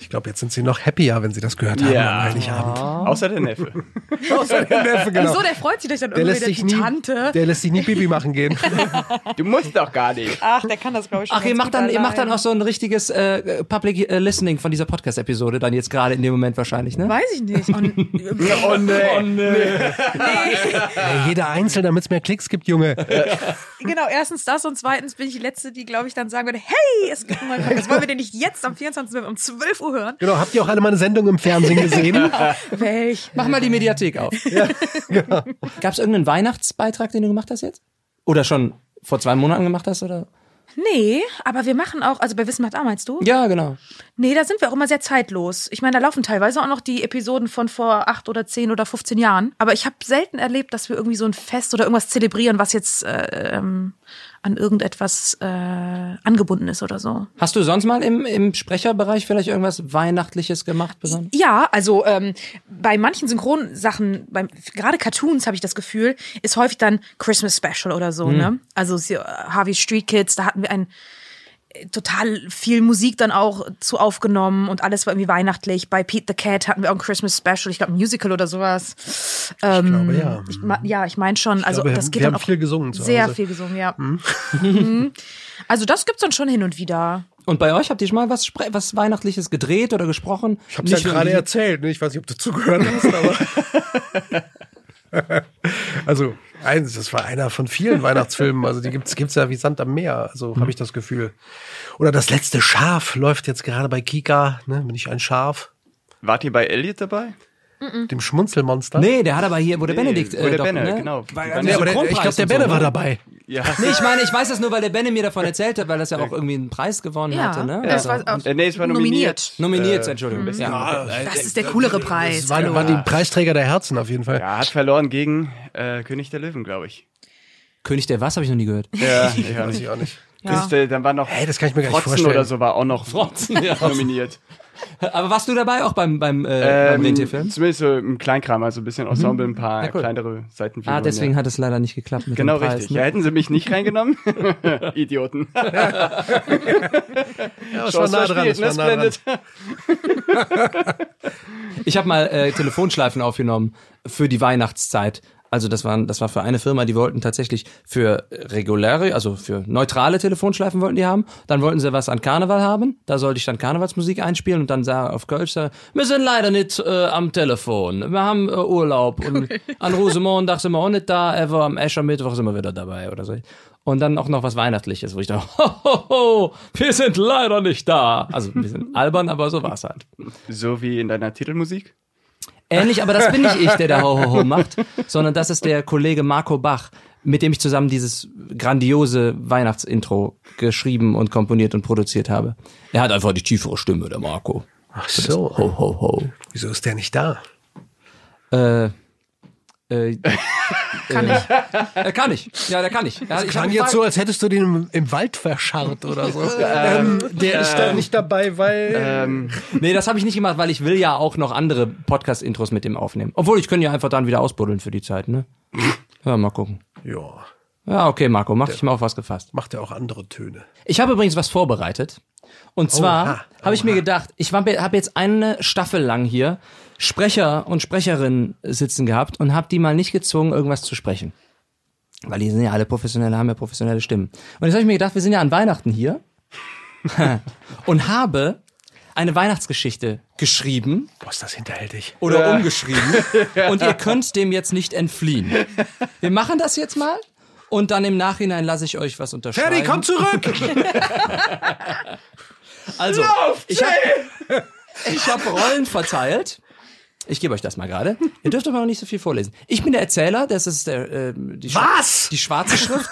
Ich glaube, jetzt sind sie noch happier, wenn sie das gehört haben Ja. am Heiligabend. Außer der Neffe. [laughs] Außer der Neffe, genau. Wieso, der freut sich doch dann Der irgendwie lässt, die nie, Tante. der lässt sich nie Bibi machen gehen. [laughs] Du musst doch gar nicht. Ach, der kann das, glaube ich, schon Ach, ihr macht dann, ihr macht dann auch so ein richtiges äh, Public äh, Listening von dieser Podcast-Episode, dann jetzt gerade in dem Moment wahrscheinlich, ne? Weiß ich nicht. Und, [laughs] Oh nee. Oh, nee. Ey, jeder einzeln, damit es mehr Klicks gibt, Junge. genau, erstens das und zweitens bin ich die Letzte, die, glaube ich, dann sagen würde, hey, es gibt einen neuen Podcast. Wollen wir den nicht jetzt am 24. um 12 Uhr hören? Genau, habt ihr auch alle meine Sendung im Fernsehen gesehen? [laughs] Welch? Mach mal die Mediathek auf. Ja, Gab es irgendeinen Weihnachtsbeitrag, den du gemacht hast jetzt? Oder schon vor zwei Monaten gemacht hast, oder? Nee, aber wir machen auch, also bei Wissen macht A meinst du? Ja, genau. Nee, da sind wir auch immer sehr zeitlos. Ich meine, da laufen teilweise auch noch die Episoden von vor acht oder zehn oder 15 Jahren. Aber ich habe selten erlebt, dass wir irgendwie so ein Fest oder irgendwas zelebrieren, was jetzt äh, ähm, an irgendetwas äh, angebunden ist oder so. Hast du sonst mal im, im Sprecherbereich vielleicht irgendwas Weihnachtliches gemacht? Besonders? Ja, also ähm, bei manchen Synchronsachen, beim, gerade Cartoons habe ich das Gefühl, ist häufig dann Christmas Special oder so, ne? Also so, Harvey Street Kids, da hatten wir ein total viel Musik dann auch zu aufgenommen und alles war irgendwie weihnachtlich. Bei Pete the Cat hatten wir auch ein Christmas Special, ich glaube ein Musical oder sowas. Ähm, glaube, ja. Ich, ja, ich meine schon. also glaube, das wir geht haben dann auch viel gesungen zu Sehr Hause. viel gesungen, ja. Mhm. Also das gibt's dann schon hin und wieder. Und bei euch habt ihr schon mal was, was Weihnachtliches gedreht oder gesprochen? Ich hab's ja gerade erzählt, ne? ich weiß nicht, ob du [laughs] zugehört hast, aber. [laughs] also, eins, das war einer von vielen Weihnachtsfilmen. Also, die gibt's, gibt's ja wie Sand am Meer. Also, habe ich das Gefühl. Oder das letzte Schaf läuft jetzt gerade bei Kika, ne? Bin ich ein Schaf? Wart ihr bei Elliot dabei? Dem Schmunzelmonster? Nee, der hat aber hier, wo der Benedikt. wo der doch, Benne, ne? genau. Also waren Nee, ja aber der, ich glaube, der und so, Benne ne? war dabei. Ja. Nee, ich meine, ich weiß das nur, weil der Benne mir davon erzählt hat, weil das ja auch irgendwie einen Preis gewonnen Ja, hatte, ne? das Also, war auch Äh, nee, es war nominiert. nominiert, Entschuldigung. ja. Das ist der coolere Preis. Das waren, Hallo. waren die Preisträger der Herzen auf jeden Fall. Ja, hat verloren gegen äh, König der Löwen, glaube ich. König der was habe ich noch nie gehört. Ja, ja. [laughs] Weiß ich auch nicht. Der, dann war noch Ey, das kann ich mir gar nicht Frotzen vorstellen. oder so war auch noch Frotzen, ja. nominiert. Aber warst du dabei auch beim beim, äh, beim Ähm, Rentierfilm? zumindest so im Kleinkram, also ein bisschen Ensemble, ein paar Ja, cool. kleinere Seitenfiguren. Ah, deswegen ja. hat es leider nicht geklappt mit Genau dem Preis. richtig. Ne? Ja, hätten sie mich nicht reingenommen. [laughs] Idioten. [laughs] Ja, Chance nah dran. war ne, nah dran. [laughs] Ich habe mal äh, Telefonschleifen aufgenommen für die Weihnachtszeit. Also das waren, das war für eine Firma, die wollten tatsächlich für reguläre, also für neutrale Telefonschleifen wollten die haben. Dann wollten sie was an Karneval haben. Da sollte ich dann Karnevalsmusik einspielen und dann sah auf Kölsch, wir sind leider nicht äh, am Telefon. Wir haben äh, Urlaub und [laughs] an Rosenmontag sind wir auch nicht da, aber am Eschermittwoch sind wir wieder dabei oder so. Und dann auch noch was Weihnachtliches, wo ich dachte, ho, ho, ho, wir sind leider nicht da. Also ein bisschen albern, aber so war's halt. So wie in deiner Titelmusik. Ähnlich, aber das bin nicht ich, der da Ho Ho Ho macht, sondern das ist der Kollege Marco Bach, mit dem ich zusammen dieses grandiose Weihnachtsintro geschrieben und komponiert und produziert habe. Er hat einfach die tiefere Stimme, der Marco. Ach so. Ho Ho Ho. Wieso ist der nicht da? Äh, äh, [laughs] Kann ich. äh, kann ich. Ja, der kann ich. Ja, ich hab Klang gefragt- jetzt so, als hättest du den im, im Wald verscharrt oder so. [laughs] ähm, der ist da nicht dabei, weil. Ähm, Nee, das habe ich nicht gemacht, weil ich will ja auch noch andere Podcast-Intros mit dem aufnehmen. Obwohl, ich könnte ja einfach dann wieder ausbuddeln für die Zeit, ne? Ja, mal gucken. ja, Ja, okay, Marco, mach dich mal auf was gefasst. macht er auch andere Töne. Ich habe übrigens was vorbereitet. Und zwar habe ich mir gedacht, ich habe jetzt eine Staffel lang hier Sprecher und Sprecherinnen sitzen gehabt und habe die mal nicht gezwungen, irgendwas zu sprechen. Weil die sind ja alle professionelle, haben ja professionelle Stimmen. Und jetzt habe ich mir gedacht, wir sind ja an Weihnachten hier [laughs] und habe eine Weihnachtsgeschichte geschrieben Boah, ist das hinterhältig. oder umgeschrieben [laughs] und ihr könnt dem jetzt nicht entfliehen. Wir machen das jetzt mal und dann im Nachhinein lasse ich euch was unterschreiben. Ferdi, komm zurück! [laughs] Also, ich habe hab Rollen verteilt. Ich gebe euch das mal gerade. Ihr dürft aber noch nicht so viel vorlesen. Ich bin der Erzähler, das ist der, äh, die, Was? die schwarze Schrift.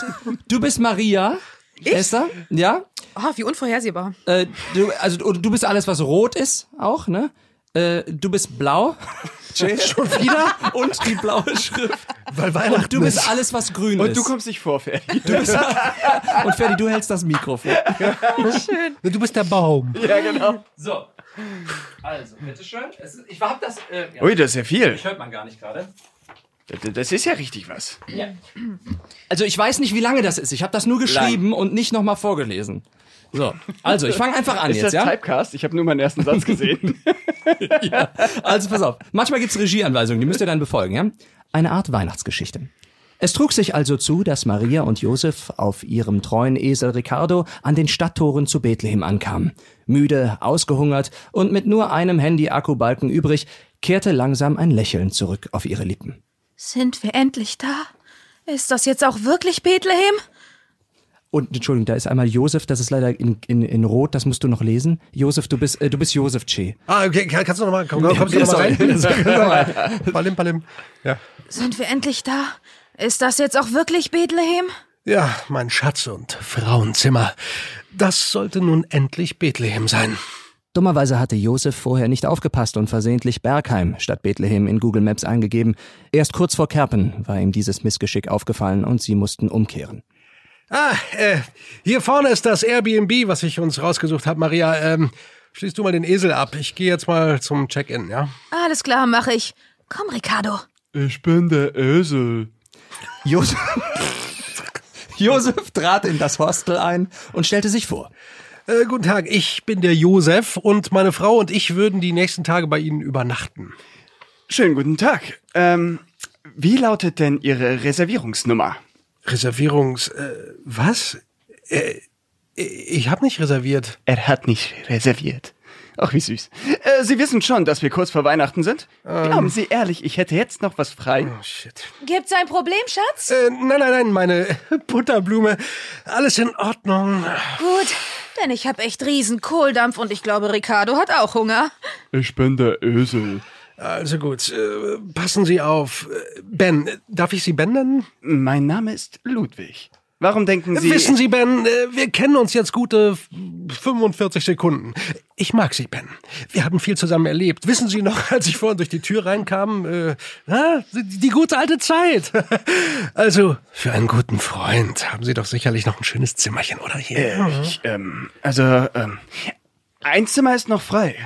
Du bist Maria. Esther, ja. Oh, wie unvorhersehbar. Äh, du, also du, bist alles, was rot ist, auch, ne? Äh, du bist blau. [laughs] Schon wieder? Und die blaue Schrift. Weil Weihnachten Und du bist ist. alles, was grün und ist. du kommst nicht vor, Ferdi. Du bist, [laughs] und Ferdi, du hältst das Mikrofon. Du bist der Baum. Ja, genau. So. Also, bitteschön. Ich hab das. Äh, ja. Ui, das ist ja viel. hört man gar nicht gerade. Das ist ja richtig was. Ja. [clears throat] Also ich weiß nicht, wie lange das ist. Ich habe das nur geschrieben Lang. und nicht nochmal vorgelesen. So, also ich fange einfach an ist jetzt, das ja? Typecast? Ich habe nur meinen ersten Satz gesehen. [laughs] [laughs] ja. Also pass auf. Manchmal gibt's Regieanweisungen, die müsst ihr dann befolgen, ja? Eine Art Weihnachtsgeschichte. Es trug sich also zu, dass Maria und Josef auf ihrem treuen Esel Ricardo an den Stadttoren zu Bethlehem ankamen. Müde, ausgehungert und mit nur einem Handy-Akkubalken übrig, kehrte langsam ein Lächeln zurück auf ihre Lippen. Sind wir endlich da? Ist das jetzt auch wirklich Bethlehem? Und Entschuldigung, da ist einmal Josef, das ist leider in, in, in Rot, das musst du noch lesen. Josef, du bist, äh, du bist Josef Che. Ah, okay, kannst du noch mal, komm, kommst du noch mal rein? [laughs] palim, palim. Ja. Sind wir endlich da? Ist das jetzt auch wirklich Bethlehem? Ja, mein Schatz und Frauenzimmer. Das sollte nun endlich Bethlehem sein. Dummerweise hatte Josef vorher nicht aufgepasst und versehentlich Bergheim statt Bethlehem in Google Maps eingegeben. Erst kurz vor Kerpen war ihm dieses Missgeschick aufgefallen und sie mussten umkehren. Ah, äh, hier vorne ist das Airbnb, was ich uns rausgesucht habe, Maria. Ähm, schließt du mal den Esel ab. Ich gehe jetzt mal zum Check-in, ja? Alles klar, mache ich. Komm, Ricardo. Ich bin der Esel. Josef, Josef trat in das Hostel ein und stellte sich vor. Äh, guten Tag, ich bin der Josef und meine Frau und ich würden die nächsten Tage bei Ihnen übernachten. Schönen guten Tag. Ähm, wie lautet denn Ihre Reservierungsnummer? Reservierungs... Äh, was? Äh, ich habe nicht reserviert. Er hat nicht reserviert. Ach, wie süß. Äh, Sie wissen schon, dass wir kurz vor Weihnachten sind? Ähm. Glauben Sie ehrlich, ich hätte jetzt noch was frei? Oh, shit. Gibt's ein Problem, Schatz? Äh, nein, nein, nein, meine Butterblume. Alles in Ordnung. Gut, denn ich habe echt riesen Kohldampf und ich glaube, Ricardo hat auch Hunger. Ich bin der Ösel. Also gut, äh, passen Sie auf. Ben, darf ich Sie Ben nennen? Mein Name ist Ludwig. Warum denken Sie... Wissen Sie, Ben, äh, wir kennen uns jetzt gute 45 Sekunden. Ich mag Sie, Ben. Wir haben viel zusammen erlebt. Wissen Sie noch, [laughs] als ich vorhin durch die Tür reinkam? Äh, na, die gute alte Zeit. [laughs] Also, für einen guten Freund haben Sie doch sicherlich noch ein schönes Zimmerchen, oder hier? Äh, ich, ähm, also, ähm, ein Zimmer ist noch frei.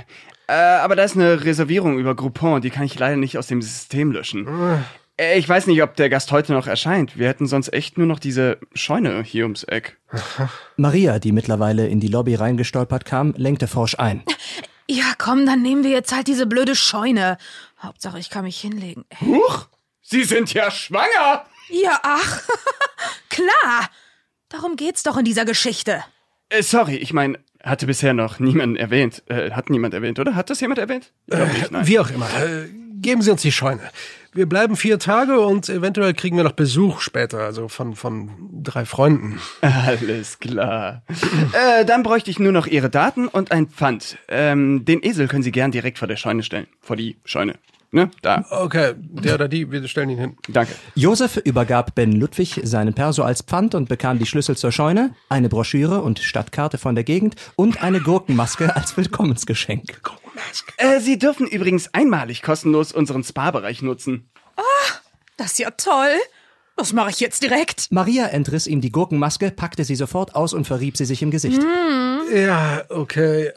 Äh, aber da ist eine Reservierung über Groupon, die kann ich leider nicht aus dem System löschen. Äh, ich weiß nicht, ob der Gast heute noch erscheint. Wir hätten sonst echt nur noch diese Scheune hier ums Eck. [laughs] Maria, die mittlerweile in die Lobby reingestolpert kam, lenkte forsch ein. Ja, komm, dann nehmen wir jetzt halt diese blöde Scheune. Hauptsache, ich kann mich hinlegen. Huch! Sie sind ja schwanger! Ja, ach. [laughs] Klar! Darum geht's doch in dieser Geschichte. Äh, sorry, ich meine, hatte bisher noch niemand erwähnt. Äh, hat niemand erwähnt, oder? Hat das jemand erwähnt? Äh, nicht, wie auch immer. Äh, geben Sie uns die Scheune. Wir bleiben vier Tage und eventuell kriegen wir noch Besuch später, also von, von drei Freunden. Alles klar. äh, dann bräuchte ich nur noch Ihre Daten und ein Pfand. Ähm, den Esel können Sie gern direkt vor der Scheune stellen. Vor die Scheune. Ne? Da. Okay, der oder die, wir stellen ihn hin. Danke. Josef übergab Ben Ludwig seinen Perso als Pfand und bekam die Schlüssel zur Scheune, eine Broschüre und Stadtkarte von der Gegend und eine Gurkenmaske als Willkommensgeschenk. Äh, Sie dürfen übrigens einmalig kostenlos unseren Spa-Bereich nutzen. Ah, das ist ja toll. Das mache ich jetzt direkt. Maria entriss ihm die Gurkenmaske, packte sie sofort aus und verrieb sie sich im Gesicht. Mm. Ja, okay.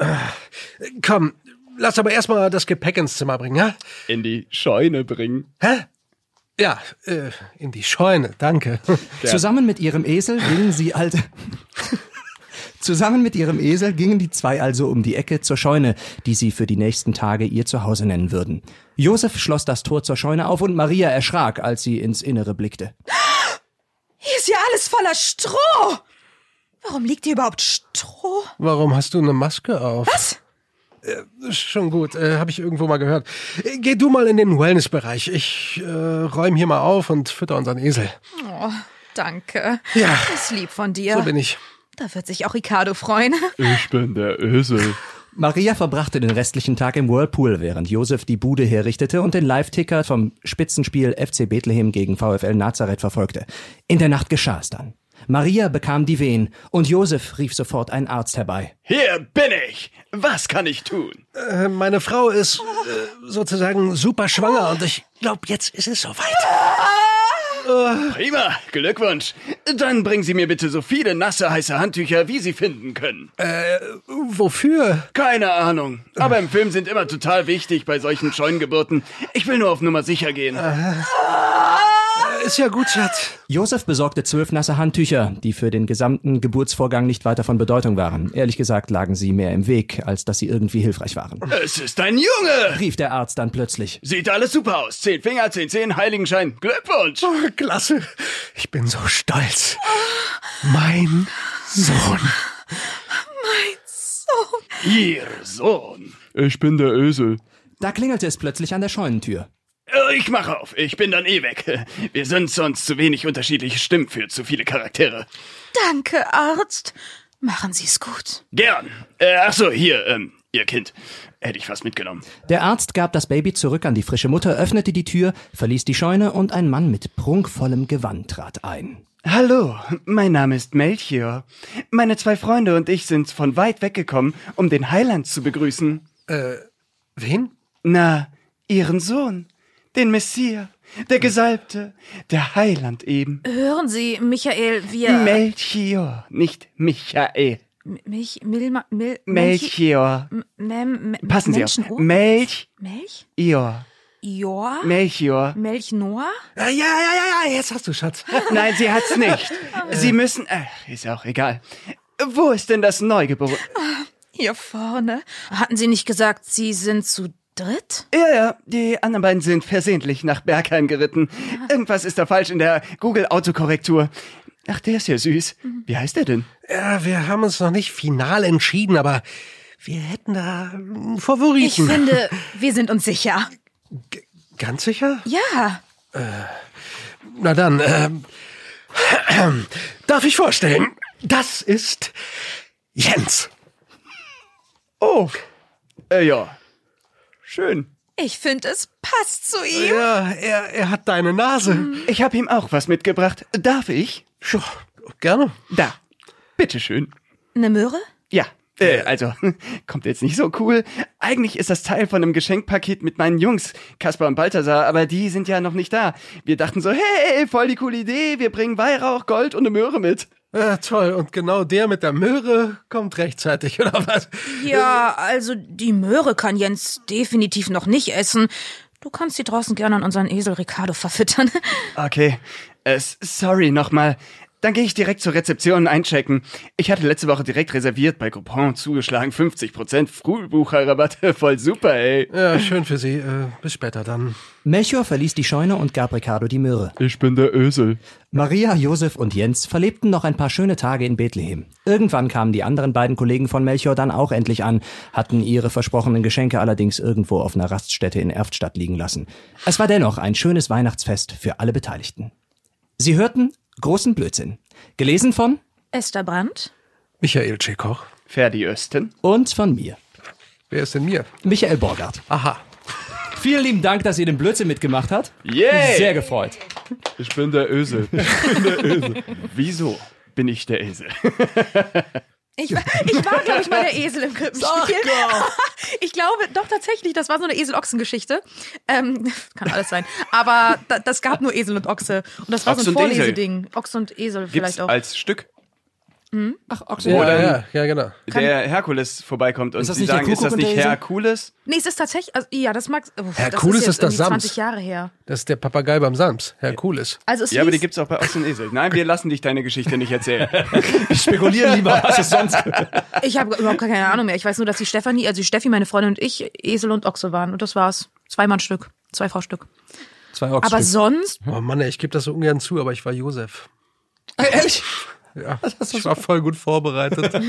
Komm, lass aber erstmal das Gepäck ins Zimmer bringen, ja? In die Scheune bringen. Hä? Ja, äh, in die Scheune, danke. Zusammen mit ihrem Esel gingen sie alte. Zusammen mit ihrem Esel gingen die zwei also um die Ecke zur Scheune, die sie für die nächsten Tage ihr Zuhause nennen würden. Josef schloss das Tor zur Scheune auf und Maria erschrak, als sie ins Innere blickte. [gasps] Hier ist ja alles voller Stroh. Warum liegt hier überhaupt Stroh? Warum hast du eine Maske auf? Was? Äh, schon gut, äh, habe ich irgendwo mal gehört. Äh, geh du mal in den Wellnessbereich. Ich äh, räume hier mal auf und fütter unseren Esel. Oh, danke. Ja. Ist lieb von dir. So bin ich. Da wird sich auch Ricardo freuen. Ich bin der Esel. Maria verbrachte den restlichen Tag im Whirlpool, während Josef die Bude herrichtete und den Live-Ticker vom Spitzenspiel FC Bethlehem gegen VfL Nazareth verfolgte. In der Nacht geschah es dann. Maria bekam die Wehen und Josef rief sofort einen Arzt herbei. Hier bin ich. Was kann ich tun? Äh, meine Frau ist äh, sozusagen super schwanger und ich glaube, jetzt ist es soweit. [laughs] Prima, Glückwunsch. Dann bringen Sie mir bitte so viele nasse, heiße Handtücher, wie Sie finden können. Äh, wofür? Keine Ahnung. Aber im Film sind immer total wichtig bei solchen Scheunengeburten. Ich will nur auf Nummer sicher gehen. Äh. Ist ja gut, Schatz. Josef besorgte zwölf nasse Handtücher, die für den gesamten Geburtsvorgang nicht weiter von Bedeutung waren. Ehrlich gesagt lagen sie mehr im Weg, als dass sie irgendwie hilfreich waren. Es ist ein Junge! Rief der Arzt dann plötzlich. Sieht alles super aus. Zehn Finger, zehn Zehen, Heiligenschein. Glückwunsch! Oh, klasse. Ich bin so stolz. Mein Sohn. Mein Sohn. Ihr Sohn. Ich bin der Ösel. Da klingelte es plötzlich an der Scheunentür. Äh, Ich mach auf. Ich bin dann eh weg. Wir sind sonst zu wenig unterschiedliche Stimmen für zu viele Charaktere. Danke, Arzt. Machen Sie es gut. Gern. Äh, ach so, hier, ähm, Ihr Kind. Hätte ich fast mitgenommen. Der Arzt gab das Baby zurück an die frische Mutter, öffnete die Tür, verließ die Scheune und ein Mann mit prunkvollem Gewand trat ein. Hallo, mein Name ist Melchior. Meine zwei Freunde und ich sind von weit weggekommen, um den Heiland zu begrüßen. Wen? Na, Ihren Sohn, den Messias, der Gesalbte, der Heiland eben. Hören Sie, Michael, wir. Melchior, nicht Michael. Milch, Milma, Mil, Melchior. Mem, Passen Sie auf. Melchior. Melch? Melchior. Ior? Melch Noah? Ja, ja, ja, ja, jetzt hast du, Schatz. Nein, sie hat's nicht. [laughs] Sie müssen. Äh, ist auch egal. Wo ist denn das Neugeborene? Hier vorne. Hatten Sie nicht gesagt, Sie sind zu dritt? Ja, ja, die anderen beiden sind versehentlich nach Bergheim geritten. Irgendwas ist da falsch in der Google-Autokorrektur. Ach, der ist ja süß. Wie heißt der denn? Ja, wir haben uns noch nicht final entschieden, aber wir hätten da einen Ich Favoriten. finde, wir sind uns sicher. Ganz sicher? Ja. Na dann, ähm, [clears throat] darf ich vorstellen, das ist Jens. Oh. Äh, ja. Schön. Ich finde, es passt zu ihm. Ja, er, er hat deine Nase. Ich habe ihm auch was mitgebracht. Darf ich? Ja, gerne. Da. Bitteschön. Eine Möhre? Ja. Äh, also, [laughs] kommt jetzt nicht so cool. Eigentlich ist das Teil von einem Geschenkpaket mit meinen Jungs, Kaspar und Balthasar, aber die sind ja noch nicht da. Wir dachten so, hey, voll die coole Idee, wir bringen Weihrauch, Gold und eine Möhre mit. Ja, toll. Und genau der mit der Möhre kommt rechtzeitig, oder was? Ja, also die Möhre kann Jens definitiv noch nicht essen. Du kannst sie draußen gerne an unseren Esel Ricardo verfüttern. Okay. Äh, sorry nochmal. Dann gehe ich direkt zur Rezeption einchecken. Ich hatte letzte Woche direkt reserviert, bei Groupon zugeschlagen, 50% Frühbucherrabatt. [laughs] Voll super, ey. Ja, schön für Sie. Äh, bis später dann. Melchior verließ die Scheune und gab Ricardo die Möhre. Ich bin der Ösel. Maria, Josef und Jens verlebten noch ein paar schöne Tage in Bethlehem. Irgendwann kamen die anderen beiden Kollegen von Melchior dann auch endlich an, hatten ihre versprochenen Geschenke allerdings irgendwo auf einer Raststätte in Erftstadt liegen lassen. Es war dennoch ein schönes Weihnachtsfest für alle Beteiligten. Sie hörten Großen Blödsinn. Gelesen von Esther Brandt? Michael Tschekoch. Ferdi Östen. und von mir, Wer ist denn mir? Michael Borgert. Aha. Vielen lieben Dank, dass ihr den Blödsinn mitgemacht habt. Yay! Sehr gefreut. Ich bin der Ösel. [laughs] Ich bin der Ösel. Wieso bin ich der Esel? [laughs] Ich war, ich war glaube ich, mal der Esel im Krippenspiel. [laughs] Ich glaube, doch tatsächlich, das war so eine Esel-Ochsen-Geschichte. Ähm, [laughs] kann alles sein. Aber da, das gab nur Esel und Ochse. Und das war so ein. Vorleseding. Ochse und Esel Gibt's vielleicht auch. als Stück, Ach, Ochse. Ja, Oder- ja, ja, genau. der Herkules vorbeikommt und Ist das sie sagen, ist das nicht? Herkules? Nee, es ist tatsächlich, also, ja, das mag, uff, Herkules das ist das jetzt irgendwie Sams. 20 Jahre her. Das ist der Papagei beim Sams. Herr Cooles. Also es Ja, aber die gibt's auch bei Ochs und Esel. Nein, wir lassen dich deine Geschichte nicht erzählen. [laughs] Ich spekuliere lieber, was es sonst Ich habe überhaupt keine Ahnung mehr. Ich weiß nur, dass die Stefanie, also die Steffi, meine Freundin und ich, Esel und Ochse waren. Und das war's. Zweimal Stück. Zwei Frau Stück. Zwei Ochsen. Aber sonst, Oh Mann, ey, ich gebe das so ungern zu, aber ich war Josef. Ehrlich? Ja, ich war voll gut vorbereitet. [laughs]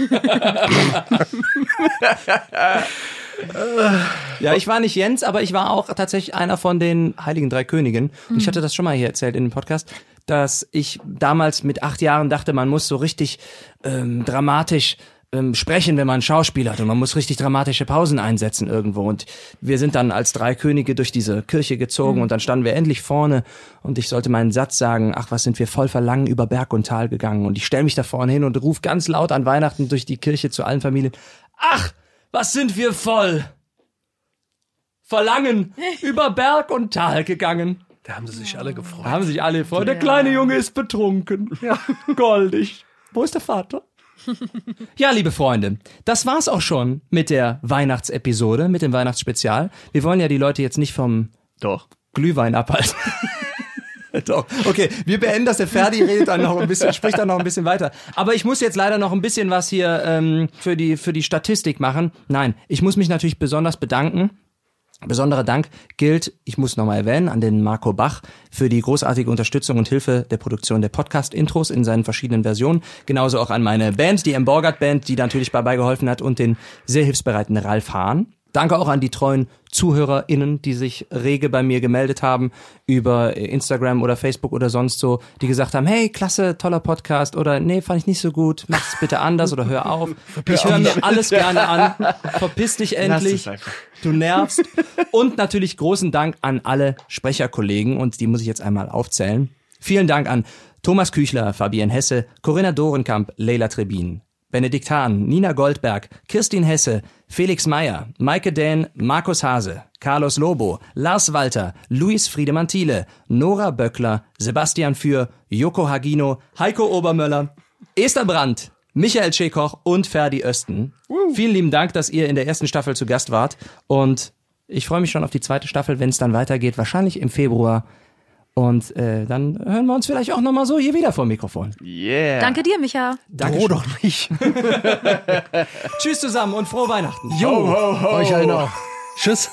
Ja, ich war nicht Jens, aber ich war auch tatsächlich einer von den Heiligen Drei Königen. Und ich hatte das schon mal hier erzählt in dem Podcast, dass ich damals mit acht Jahren dachte, man muss so richtig ähm, dramatisch ähm, sprechen, wenn man ein Schauspiel hat und man muss richtig dramatische Pausen einsetzen irgendwo. Und wir sind dann als drei Könige durch diese Kirche gezogen und dann standen wir endlich vorne und ich sollte meinen Satz sagen, ach, was sind wir voll verlangen über Berg und Tal gegangen. Und ich stelle mich da vorne hin und rufe ganz laut an Weihnachten durch die Kirche zu allen Familien, ach, was sind wir voll Verlangen [laughs] über Berg und Tal gegangen. Da haben sie sich alle gefreut. Da haben sich alle gefreut. Der kleine Junge ist betrunken. Ja, [laughs] goldig. Wo ist der Vater? Ja, liebe Freunde, das war's auch schon mit der Weihnachtsepisode, mit dem Weihnachtsspezial. Wir wollen ja die Leute jetzt nicht vom Doch. Glühwein abhalten. [laughs] Doch. Okay, wir beenden das. Der Ferdi redet dann noch ein bisschen, spricht dann noch ein bisschen weiter. Aber ich muss jetzt leider noch ein bisschen was hier ähm, für, die, für die Statistik machen. Nein, ich muss mich natürlich besonders bedanken. Besonderer Dank gilt, ich muss nochmal erwähnen, an den Marco Bach für die großartige Unterstützung und Hilfe der Produktion der Podcast-Intros in seinen verschiedenen Versionen. Genauso auch an meine Band, die M. Borgert Band, die natürlich dabei geholfen hat und den sehr hilfsbereiten Ralf Hahn. Danke auch an die treuen ZuhörerInnen, die sich rege bei mir gemeldet haben über Instagram oder Facebook oder sonst so, die gesagt haben, hey, klasse, toller Podcast oder nee, fand ich nicht so gut, mach's bitte anders oder hör auf. [laughs] Ich höre mir [laughs] alles gerne an. Verpiss dich endlich. Du nervst. Und natürlich großen Dank an alle Sprecherkollegen und die muss ich jetzt einmal aufzählen. Vielen Dank an Thomas Küchler, Fabian Hesse, Corinna Dorenkamp, Leila Trebin, Benedikt Hahn, Nina Goldberg, Kirstin Hesse, Felix Meyer, Maike Dähn, Markus Hase, Carlos Lobo, Lars Walter, Luis Friedemann Thiele, Nora Böckler, Sebastian Für, Joko Hagino, Heiko Obermöller, Esther Brandt, Michael Schekoch und Ferdi Östen. Uh. Vielen lieben Dank, dass ihr in der ersten Staffel zu Gast wart und ich freue mich schon auf die zweite Staffel, wenn es dann weitergeht, wahrscheinlich im Februar. Und äh, dann hören wir uns vielleicht auch nochmal so hier wieder vor dem Mikrofon. Yeah. Danke dir, Micha. Danke oh, doch nicht. [laughs] Tschüss zusammen und frohe Weihnachten. Jo, ho, ho. euch allen auch. Tschüss.